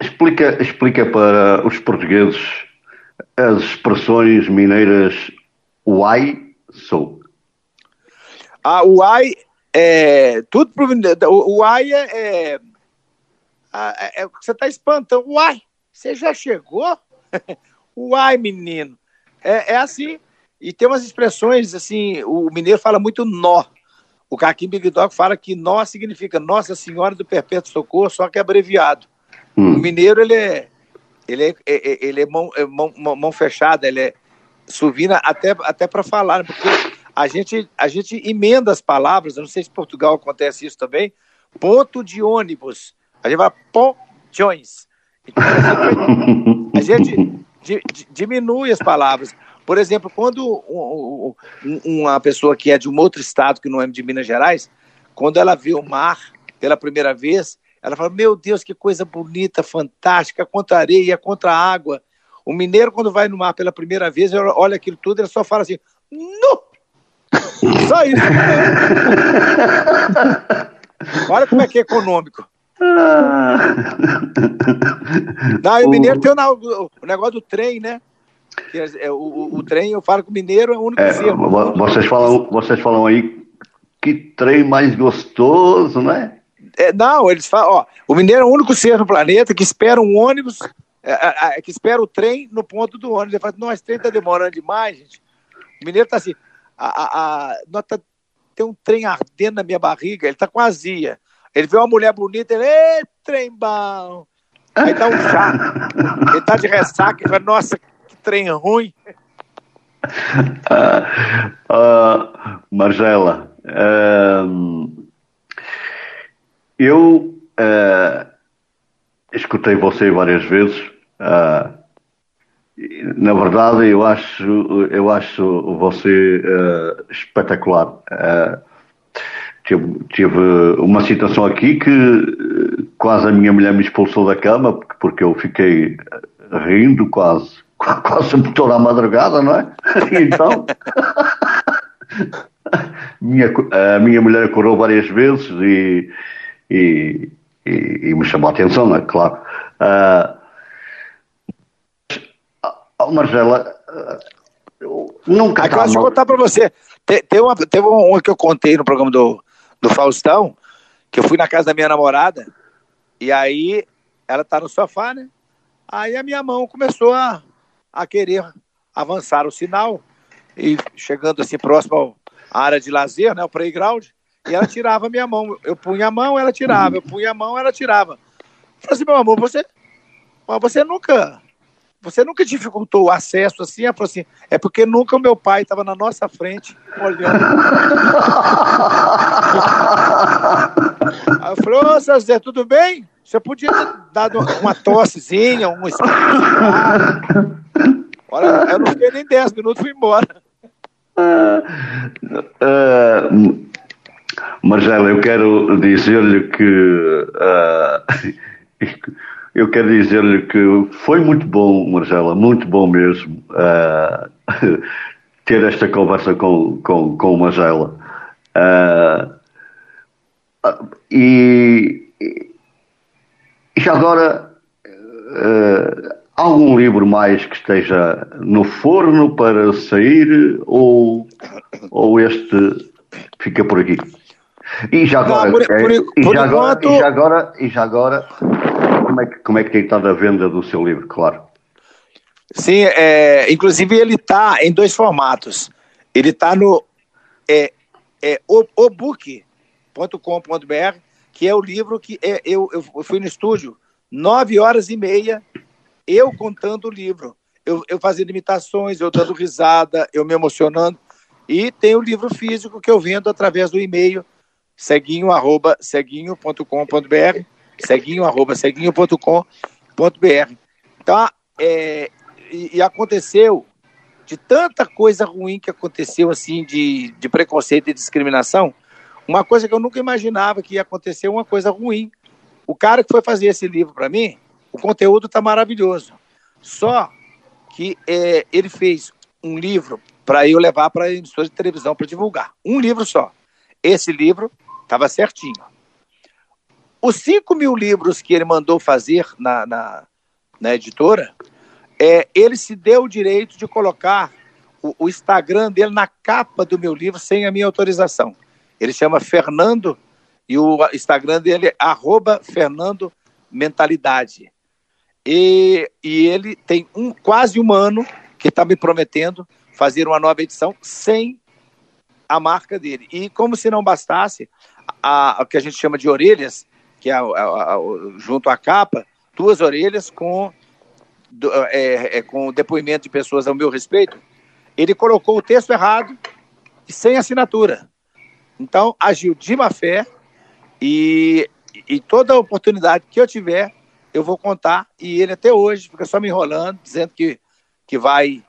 explica, explica para os portugueses as expressões mineiras uai sou. Ah, uai é tudo o uai é, é, é, é você está espantando. Uai, você já chegou? uai, menino. É, é assim. E tem umas expressões assim, o mineiro fala muito nó. O Caquim Big Dog fala que nó significa Nossa Senhora do Perpétuo Socorro, só que abreviado. Hum. O mineiro, ele é, ele é, é, é ele é, mão, é mão, mão, fechada, ele é suvina até, até para falar, porque a gente, a gente emenda as palavras, eu não sei se em Portugal acontece isso também, ponto de ônibus. A gente vai pontos. Então, a gente, a gente diminui as palavras. Por exemplo, quando uma pessoa que é de um outro estado, que não é de Minas Gerais, quando ela vê o mar pela primeira vez, ela fala: Meu Deus, que coisa bonita, fantástica, contra areia, contra água. O mineiro, quando vai no mar pela primeira vez, olha aquilo tudo, ele só fala assim: Nu! Só isso. olha como é que é econômico. Não, e o mineiro tem o, o negócio do trem, né? Que é, é, o, o, trem, eu falo que o mineiro é o único é, Vocês falam, vocês falam aí que trem mais gostoso, né? É, não, eles falam, ó, o mineiro é o único ser no planeta que espera um ônibus, é, é, é que espera o trem no ponto do ônibus. Ele fala, não, esse trem tá demorando demais, gente. O mineiro tá assim, a, a, a tá, tem um trem ardendo na minha barriga, ele tá com azia. Ele vê uma mulher bonita, ele, ê, trem bom. Aí dá um chá. Ele tá de ressaca e fala, nossa, trem ruim. uh, uh, Margela, uh, eu ah, escutei você várias vezes. Ah, na verdade, eu acho, eu acho você espetacular. Tive, tive, uma situação aqui que quase a minha mulher me expulsou da cama porque eu fiquei rindo quase quase toda a madrugada, não é? Então, minha, a minha mulher acordou várias vezes e, e, e, e me chamou a atenção, não é? Claro. Uh, Marcela, uh, nunca. Agora, deixa eu contar para você. Tem, tem uma, teve uma que eu contei no programa do, do Faustão, que eu fui na casa da minha namorada, e aí ela tá no sofá, né? Aí a minha mão começou a a querer avançar o sinal e chegando assim próximo à área de lazer, né, o playground, e ela tirava a minha mão. Eu punha a mão, ela tirava. Eu punha a mão, ela tirava. Eu falei assim, meu amor, você, você nunca, você nunca dificultou o acesso assim? Ela falou assim, é porque nunca o meu pai estava na nossa frente olhando. Aí eu falei, ô, Zé, tudo bem? Você podia ter dado uma tossezinha, um Olha, eu não fiquei nem 10 minutos, fui embora. Uh, uh, Marcelo, eu quero dizer-lhe que uh, eu quero dizer-lhe que foi muito bom, Marcela, muito bom mesmo. Uh, ter esta conversa com, com, com o Magela. Uh, e, e já agora, uh, algum livro mais que esteja no forno para sair ou, ou este fica por aqui? E já agora, Não, por, por, e, já agora e já agora, e já agora, como é que, como é que tem estado a venda do seu livro, claro? Sim, é, inclusive ele está em dois formatos. Ele está no é, é, obook.com.br, que é o livro que é, eu, eu fui no estúdio nove horas e meia, eu contando o livro. Eu, eu fazendo imitações, eu dando risada, eu me emocionando. E tem o livro físico que eu vendo através do e-mail ceguinho, arroba, ceguinho.com.br, ceguinho, arroba, ceguinho.com.br. Então, é, e, e, aconteceu de tanta coisa ruim que aconteceu, assim, de, de preconceito e discriminação, uma coisa que eu nunca imaginava que ia acontecer, uma coisa ruim. O cara que foi fazer esse livro para mim, o conteúdo está maravilhoso. Só que é, ele fez um livro para eu levar para emissora de televisão para divulgar. Um livro só. Esse livro Estava certinho. Os 5 mil livros que ele mandou fazer na, na, na editora, é, ele se deu o direito de colocar o, o, Instagram dele na capa do meu livro sem a minha autorização. Ele chama Fernando e o Instagram dele é arroba Fernando Mentalidade. E, e ele tem um, quase um ano que está me prometendo fazer uma nova edição sem a marca dele. E como se não bastasse, a, a que a gente chama de orelhas, que é a, a, junto à capa, duas orelhas com, é, é, com depoimento de pessoas ao meu respeito, ele colocou o texto errado e sem assinatura. Então, agiu de má fé e, e toda oportunidade que eu tiver, eu vou contar. E ele até hoje fica só me enrolando, dizendo que, que, vai,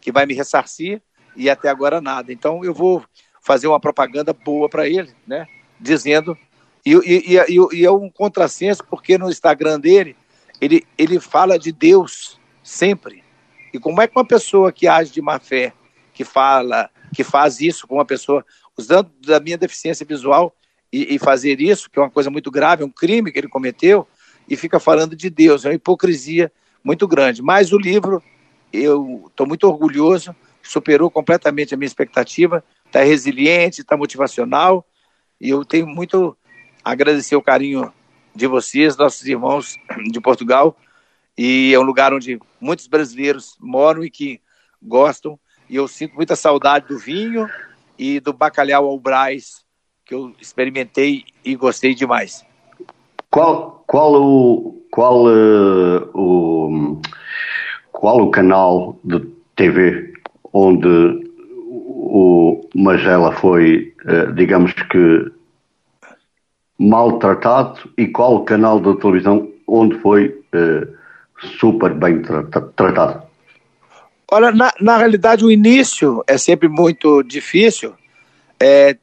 que vai me ressarcir e até agora nada. Então, eu vou fazer uma propaganda boa para ele, né? Dizendo. E, e, e, e, é um contrassenso, porque no Instagram dele, ele, ele fala de Deus sempre. E como é que uma pessoa que age de má fé, que fala, que faz isso com uma pessoa, usando da minha deficiência visual e, e fazer isso, que é uma coisa muito grave, é um crime que ele cometeu, e fica falando de Deus, é uma hipocrisia muito grande. Mas o livro, eu estou muito orgulhoso, superou completamente a minha expectativa, está resiliente, está motivacional, e eu tenho muito a agradecer o carinho de vocês, nossos irmãos de Portugal. E é um lugar onde muitos brasileiros moram e que gostam. E eu sinto muita saudade do vinho e do bacalhau ao Brás, que eu experimentei e gostei demais. Qual, qual o qual uh, o qual o canal de TV onde o Magela foi, digamos que, maltratado e qual canal de televisão onde foi eh, super bem tratado? Olha, na, na realidade, o início é sempre muito difícil. É,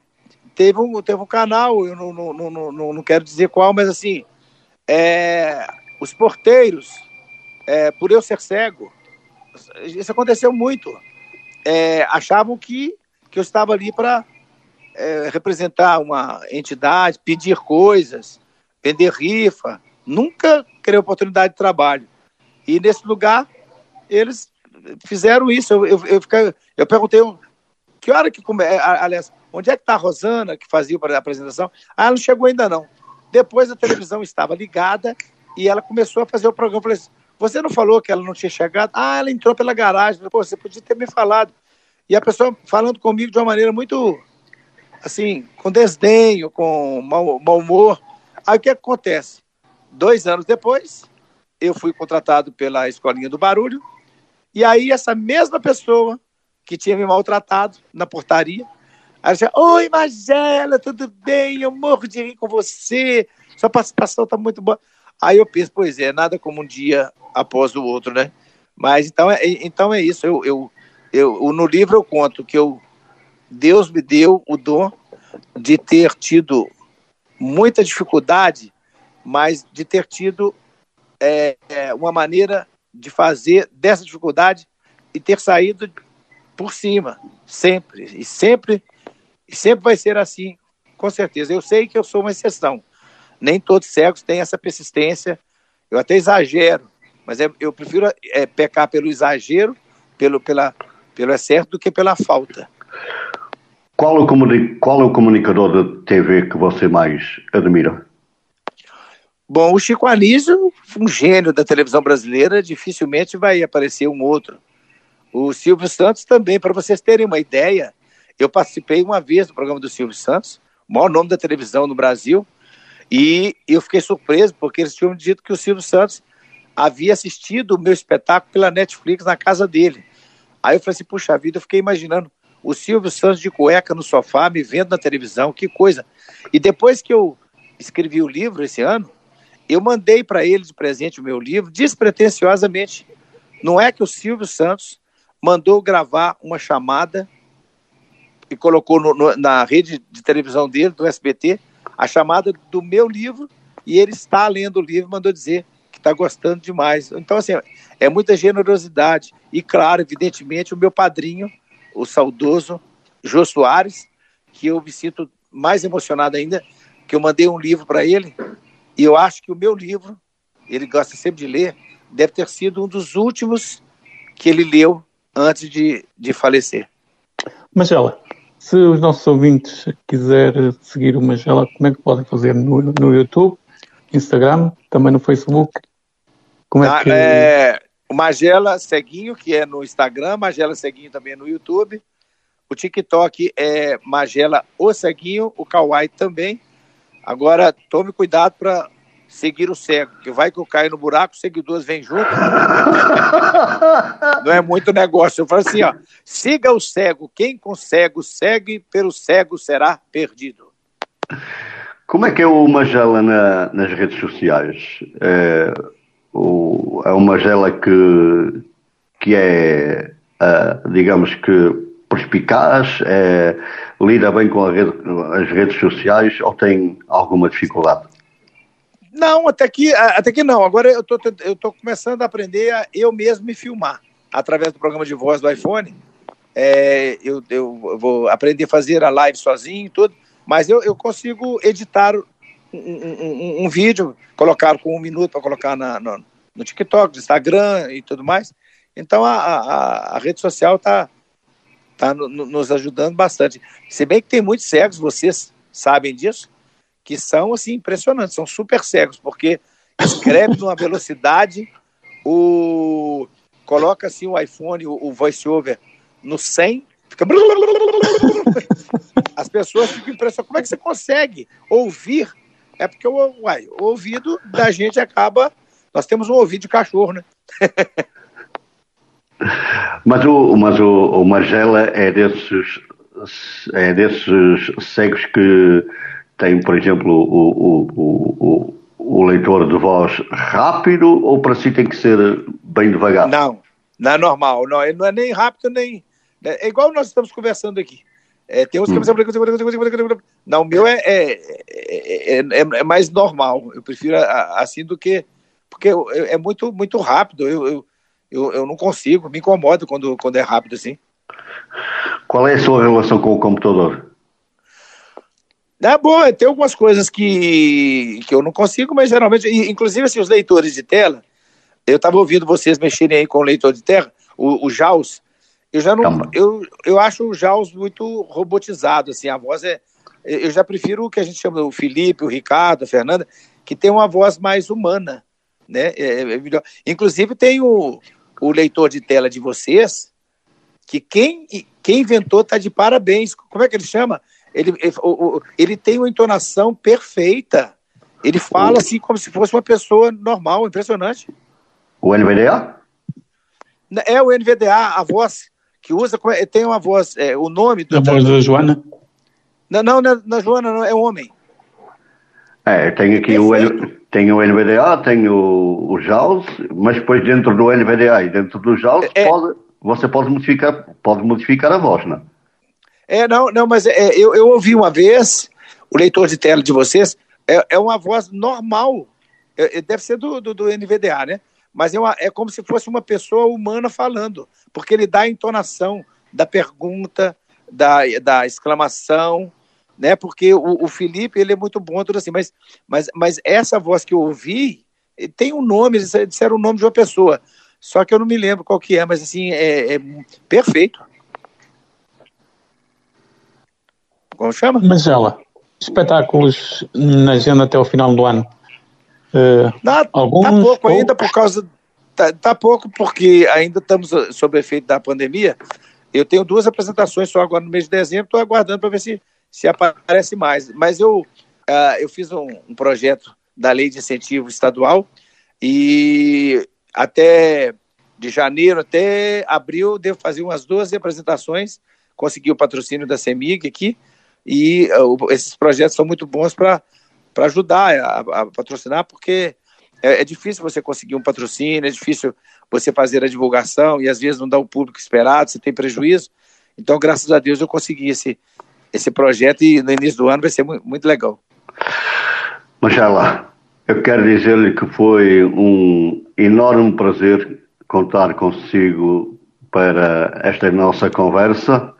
teve, um, teve um canal, eu não, não, não, não, não quero dizer qual, mas assim, é, os porteiros, é, por eu ser cego, isso aconteceu muito é, achavam que, que eu estava ali para é, representar uma entidade, pedir coisas, vender rifa, nunca criei oportunidade de trabalho. E nesse lugar, eles fizeram isso. Eu, eu, eu, fiquei, eu perguntei que hora que come... aliás, onde é que está a Rosana que fazia a apresentação? Ah, ela não chegou ainda não. Depois a televisão estava ligada e ela começou a fazer o programa. Eu falei assim, você não falou que ela não tinha chegado? Ah, ela entrou pela garagem. Pô, você podia ter me falado. E a pessoa falando comigo de uma maneira muito, assim, com desdenho, com mau, mau humor. Aí o que acontece? Dois anos depois, eu fui contratado pela Escolinha do Barulho. E aí essa mesma pessoa que tinha me maltratado na portaria, ela disse, Oi, Magela, tudo bem? Eu morro de rir com você. Sua participação está muito boa. Aí eu penso, pois é, nada como um dia após o outro, né? Mas então é, então é isso. Eu, eu, eu, no livro eu conto que eu, Deus me deu o dom de ter tido muita dificuldade, mas de ter tido é, é, uma maneira de fazer dessa dificuldade e ter saído por cima, sempre. E sempre, e sempre vai ser assim, com certeza. Eu sei que eu sou uma exceção. Nem todos cegos têm essa persistência. Eu até exagero, mas é, eu prefiro é, pecar pelo exagero, pelo, pela, pelo excesso, do que pela falta. Qual é, o qual é o comunicador de TV que você mais admira? Bom, o Chico Anísio, um gênio da televisão brasileira, dificilmente vai aparecer um outro. O Silvio Santos também, para vocês terem uma ideia, eu participei uma vez do programa do Silvio Santos, o maior nome da televisão no Brasil, e eu fiquei surpreso porque eles tinham dito que o Silvio Santos havia assistido o meu espetáculo pela Netflix na casa dele. Aí eu falei assim, puxa vida, eu fiquei imaginando o Silvio Santos de cueca no sofá, me vendo na televisão, que coisa. E depois que eu escrevi o livro esse ano, eu mandei para ele de presente o meu livro, despretensiosamente. Não é que o Silvio Santos mandou gravar uma chamada e colocou no, no, na rede de televisão dele, do SBT, a chamada do meu livro, e ele está lendo o livro, mandou dizer que está gostando demais. Então, assim, é muita generosidade. E, claro, evidentemente, o meu padrinho, o saudoso Jô Soares, que eu me sinto mais emocionado ainda, que eu mandei um livro para ele, e eu acho que o meu livro, ele gosta sempre de ler, deve ter sido um dos últimos que ele leu antes de, de falecer. Magela, se os nossos ouvintes quiserem seguir o Magela, como é que podem fazer? No, no YouTube, Instagram, também no Facebook? Como é ah, que... É, o Magela Ceguinho, que é no Instagram, Magela Ceguinho também é no YouTube. O TikTok é Magela O Ceguinho, o Kawaii também. Agora, tome cuidado para seguir o cego, que vai que eu caio no buraco, os seguidores vêm junto. Não é muito negócio. Eu falo assim, ó, siga o cego, quem com cego segue, pelo cego será perdido. Como é que é o Magela na, nas redes sociais? É, o, é uma Magela que, que é, uh, digamos que, perspicaz, é, lida bem com rede, as redes sociais ou tem alguma dificuldade? Não, até que, até que não. Agora eu tô, eu tô começando a aprender a eu mesmo me filmar através do programa de voz do iPhone. É, eu, eu vou aprender a fazer a live sozinho e tudo, mas eu, eu consigo editar um, um, um vídeo, colocar com um minuto para colocar na, no, no TikTok, no Instagram e tudo mais. Então a, a, a rede social está tá no, nos ajudando bastante. Se bem que tem muitos cegos, vocês sabem disso, que são assim impressionantes, são super cegos, porque escreve numa velocidade, o coloca assim o iPhone, o, o voice-over no 100, fica as pessoas ficam impressionadas. Como é que você consegue ouvir? É porque o, uai, o ouvido da gente acaba. Nós temos um ouvido de cachorro, né? Mas o, mas o, o Magela é desses, é desses cegos que tem, por exemplo, o, o, o, o, leitor de voz rápido ou para si tem que ser bem devagar? Não, não é normal. Não, ele não é nem rápido, nem. É igual nós estamos conversando aqui. É, tem uns que. Hum. Não, o meu é, é, é, é, mais normal. Eu prefiro assim do que. Porque é muito, muito rápido. Eu, eu, eu, eu não consigo, me incomodo quando, quando é rápido assim. Qual é a sua relação com o computador? É bom, tem algumas coisas que, que eu não consigo, mas geralmente, inclusive assim, os leitores de tela, eu estava ouvindo vocês mexerem aí com o leitor de tela, o, o JAWS, eu já não, eu, eu acho o JAWS muito robotizado, assim, a voz é, eu já prefiro o que a gente chama o Felipe, o Ricardo, a Fernanda, que tem uma voz mais humana, né, é, é melhor. Inclusive tem o, o leitor de tela de vocês, que quem, quem inventou está de parabéns. Como é que ele chama? Ele, ele, ele tem uma entonação perfeita. Ele fala assim como se fosse uma pessoa normal, impressionante. O NVDA? É o NVDA, a voz que usa, é, tem uma voz, é, o nome do. A voz da Joana? Não, não, na, na Joana não, é homem. É, tem aqui o, tem o NVDA, tem o, o JAWS, mas depois dentro do NVDA e dentro do JAWS é, pode, você pode modificar, pode modificar a voz, não é? não, não, mas é, eu, eu ouvi uma vez o leitor de tela de vocês, é, é uma voz normal, é, é deve ser do, do, do, NVDA, né? Mas é, uma, é como se fosse uma pessoa humana falando, porque ele dá a entonação da pergunta, da, da exclamação, né? Porque o, o Felipe ele é muito bom tudo assim, mas, mas, mas essa voz que eu ouvi tem um nome, eles disseram o nome de uma pessoa, só que eu não me lembro qual que é, mas assim é, é perfeito. Como chama? Magela. Espetáculos na agenda até o final do ano. Uh, tá, alguns, tá pouco ainda por causa. Tá, tá, pouco porque ainda estamos sob efeito da pandemia. Eu tenho duas apresentações só agora no mês de dezembro, estou aguardando para ver se, se aparece mais. Mas eu, uh, eu fiz um, um, projeto da lei de incentivo estadual e até de janeiro até abril devo fazer umas 12 apresentações. Consegui o patrocínio da CEMIG aqui e uh, esses projetos são muito bons para ajudar a, a, patrocinar, porque é, é, difícil você conseguir um patrocínio, é difícil você fazer a divulgação e às vezes não dá o público esperado, você tem prejuízo. Então, graças a Deus, eu consegui esse, esse projeto e no início do ano vai ser muito, muito legal. Machala, eu quero dizer-lhe que foi um enorme prazer contar consigo para esta nossa conversa.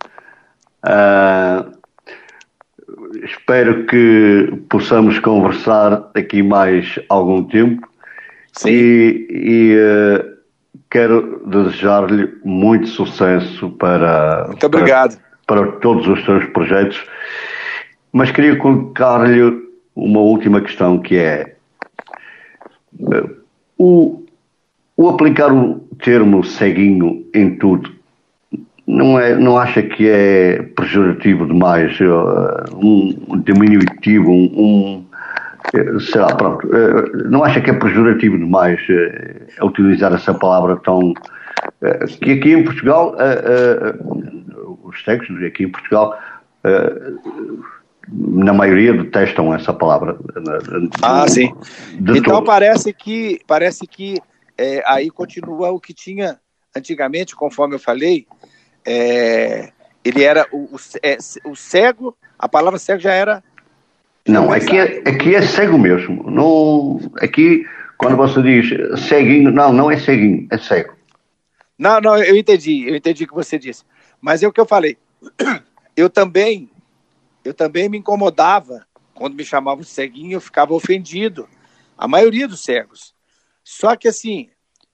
Uh, espero que possamos conversar aqui mais algum tempo. Sim. E, e uh, quero desejar-lhe muito sucesso para, muito obrigado. Para, para todos os seus projetos. Mas queria colocar-lhe uma última questão que é uh, o, o aplicar o termo ceguinho em tudo não, é, não acha que é pejorativo demais, uh, um diminutivo, um, eh, sei lá, pronto, uh, não acha que é pejorativo demais uh, utilizar essa palavra tão. que aqui em Portugal, os cegos aqui em Portugal, na maioria detestam essa palavra. Ah, sim. Então todo. parece que, parece que é, aí continua o que tinha antigamente, conforme eu falei, é, ele era o, o, é, o, cego, a palavra cego já era. Não, aqui é, aqui é cego mesmo. Não, aqui, quando você diz ceguinho, não, não é ceguinho, é cego. Não, não, eu entendi, eu entendi o que você disse. Mas é o que eu falei. Eu também, eu também me incomodava quando me chamavam de ceguinho, eu ficava ofendido. A maioria dos cegos. Só que assim,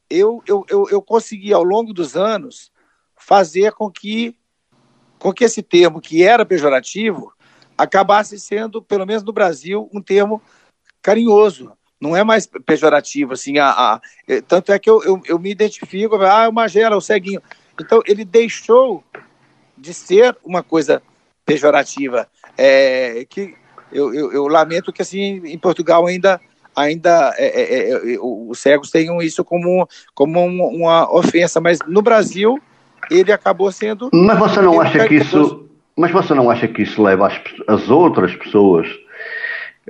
eu, eu, eu, eu consegui ao longo dos anos fazer com que, com que esse termo, que era pejorativo, acabasse sendo, pelo menos no Brasil, um termo carinhoso. Não é mais pejorativo, assim, a, a é, tanto é que eu, eu, eu, me identifico, ah, é o Magela, é o ceguinho. Então, ele deixou de ser uma coisa pejorativa, é, que eu, eu, eu, lamento que, assim, em Portugal ainda ainda é, é, é os cegos tenham isso como, como uma ofensa, mas no Brasil ele acabou sendo. Mas você não acha que isso. Mas você não acha que isso leva as, as outras pessoas,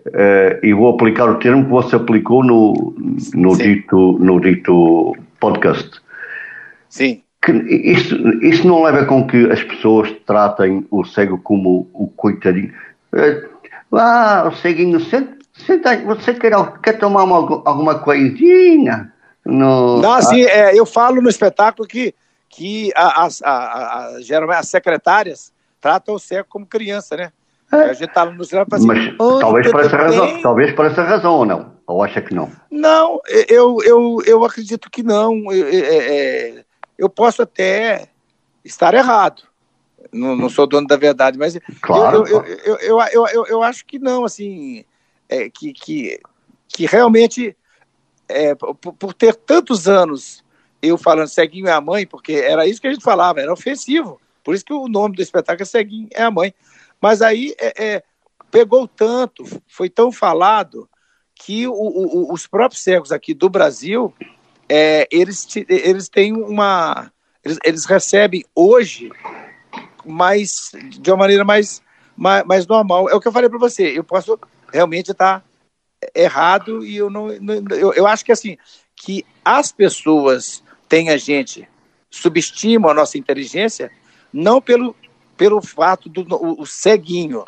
uh, e vou aplicar o termo que você aplicou no, no, dito, no dito podcast. Sim. Que isso, isso não leva com que as pessoas tratem o cego como o coitadinho. Uh, ah, o ceguinho, senta, senta, você quer, quer tomar uma, alguma coisinha? No, não, assim, é, eu falo no espetáculo que que as, a, a, geralmente as secretárias tratam o cego como criança, né? É. A gente tá no cinema assim, Mas talvez por essa razão, talvez por essa razão ou não? Ou acha que não? Não, eu, eu, eu acredito que não. Eu, é, eu posso até estar errado. Não, não, sou dono da verdade, mas claro, eu, eu, eu, eu, eu, eu, acho que não, assim, é, que, que, que realmente, é, por, por ter tantos anos eu falando ceguinho é a mãe, porque era isso que a gente falava, era ofensivo. Por isso que o nome do espetáculo é Ceguinho é a mãe. Mas aí é, é, pegou tanto, foi tão falado, que o, o, os próprios cegos aqui do Brasil, é, eles, eles têm uma. Eles, eles, recebem hoje mais de uma maneira mais, mais, mais normal. É o que eu falei para você. Eu posso realmente estar errado e eu não. Eu, eu acho que assim que as pessoas tem a gente subestima a nossa inteligência não pelo, pelo fato do o, o ceguinho,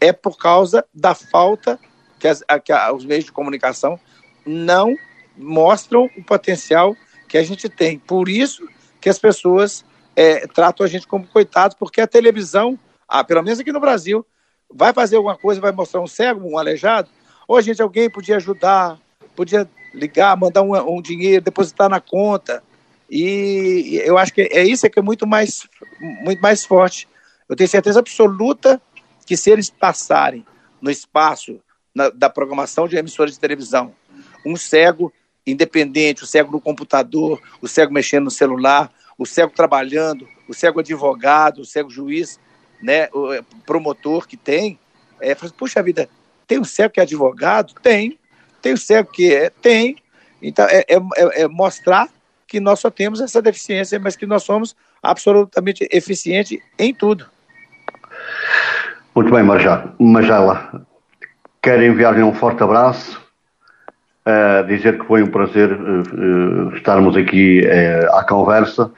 é por causa da falta que, as, que a, os meios de comunicação não mostram o potencial que a gente tem. Por isso que as pessoas é, tratam a gente como coitados, porque a televisão, ah, pelo menos aqui no Brasil, vai fazer alguma coisa, vai mostrar um cego, um aleijado, ou a gente, alguém podia ajudar, podia ligar, mandar um, um dinheiro, depositar na conta, e eu acho que é isso que é muito mais, muito mais forte. Eu tenho certeza absoluta que se eles passarem no espaço na, da programação de emissoras de televisão, um cego independente, o cego no computador, o cego mexendo no celular, o cego trabalhando, o cego advogado, o cego juiz, né, o é, promotor que tem, é, puxa vida, tem um cego que é advogado? Tem. Tem o um cego que é? Tem. Então, é, é, é, é mostrar que nós só temos essa deficiência, mas que nós somos absolutamente eficientes em tudo. Muito bem. Marjala, quero enviar-lhe um forte abraço, uh, dizer que foi um prazer uh, estarmos aqui uh, à conversa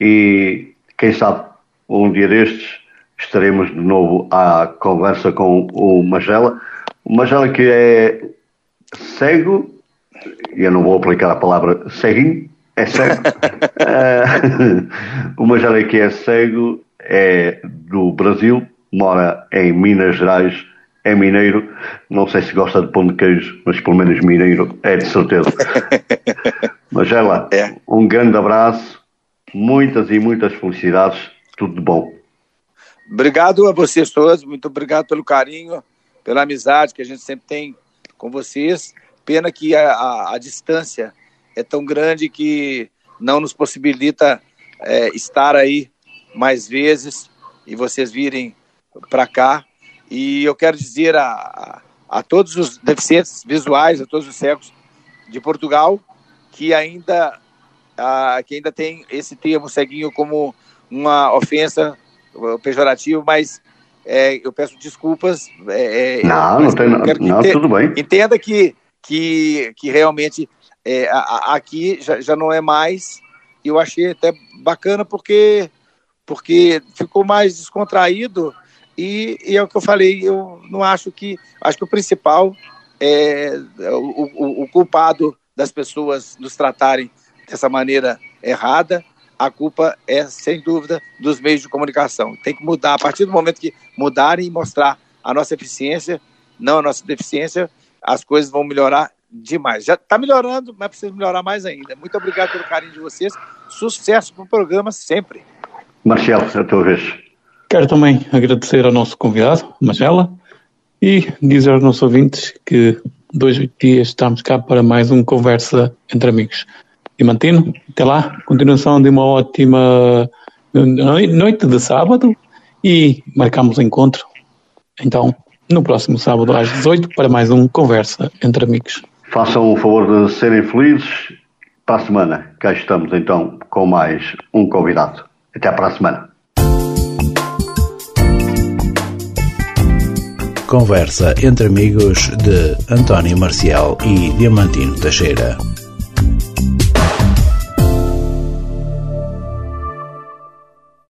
e, quem sabe, um dia destes estaremos de novo à conversa com o Magela. O Magela que é cego, e eu não vou aplicar a palavra ceguinho, é cego. uh, o Magela que é cego é do Brasil, mora em Minas Gerais, é mineiro. Não sei se gosta de pão de queijo, mas pelo menos mineiro é de certeza. Magela, é. um grande abraço, muitas e muitas felicidades, tudo de bom. Obrigado a vocês todos, muito obrigado pelo carinho, pela amizade que a gente sempre tem com vocês. Pena que a, a, a distância é tão grande que não nos possibilita é, estar aí mais vezes e vocês virem para cá. E eu quero dizer a, a, a, todos os deficientes visuais, a todos os cegos de Portugal, que ainda, a, que ainda tem esse termo ceguinho como uma ofensa pejorativo, mas é, eu peço desculpas. É, é não, não tem nada. Não, tudo bem. Entenda que, que, que realmente é, aqui já, já não é mais. E eu achei até bacana porque, porque ficou mais descontraído. E, e é o que eu falei, eu não acho que. Acho que o principal é o, o, o culpado das pessoas nos tratarem dessa maneira errada a culpa é, sem dúvida, dos meios de comunicação. Tem que mudar. A partir do momento que mudarem e mostrar a nossa eficiência, não a nossa deficiência, as coisas vão melhorar demais. Já está melhorando, mas precisa melhorar mais ainda. Muito obrigado pelo carinho de vocês. Sucesso para o programa sempre. Marcelo, é a tua vez. Quero também agradecer ao nosso convidado, Marcela, e dizer aos nossos ouvintes que dois dias estamos cá para mais um Conversa entre Amigos. Diamantino. Até lá, continuação de uma ótima noite de sábado e marcamos encontro. Então, no próximo sábado às 18 para mais um Conversa entre Amigos. Façam o favor de serem felizes. Para a semana, cá estamos então com mais um convidado. Até para a semana. Conversa entre amigos de António Marcial e Diamantino Teixeira.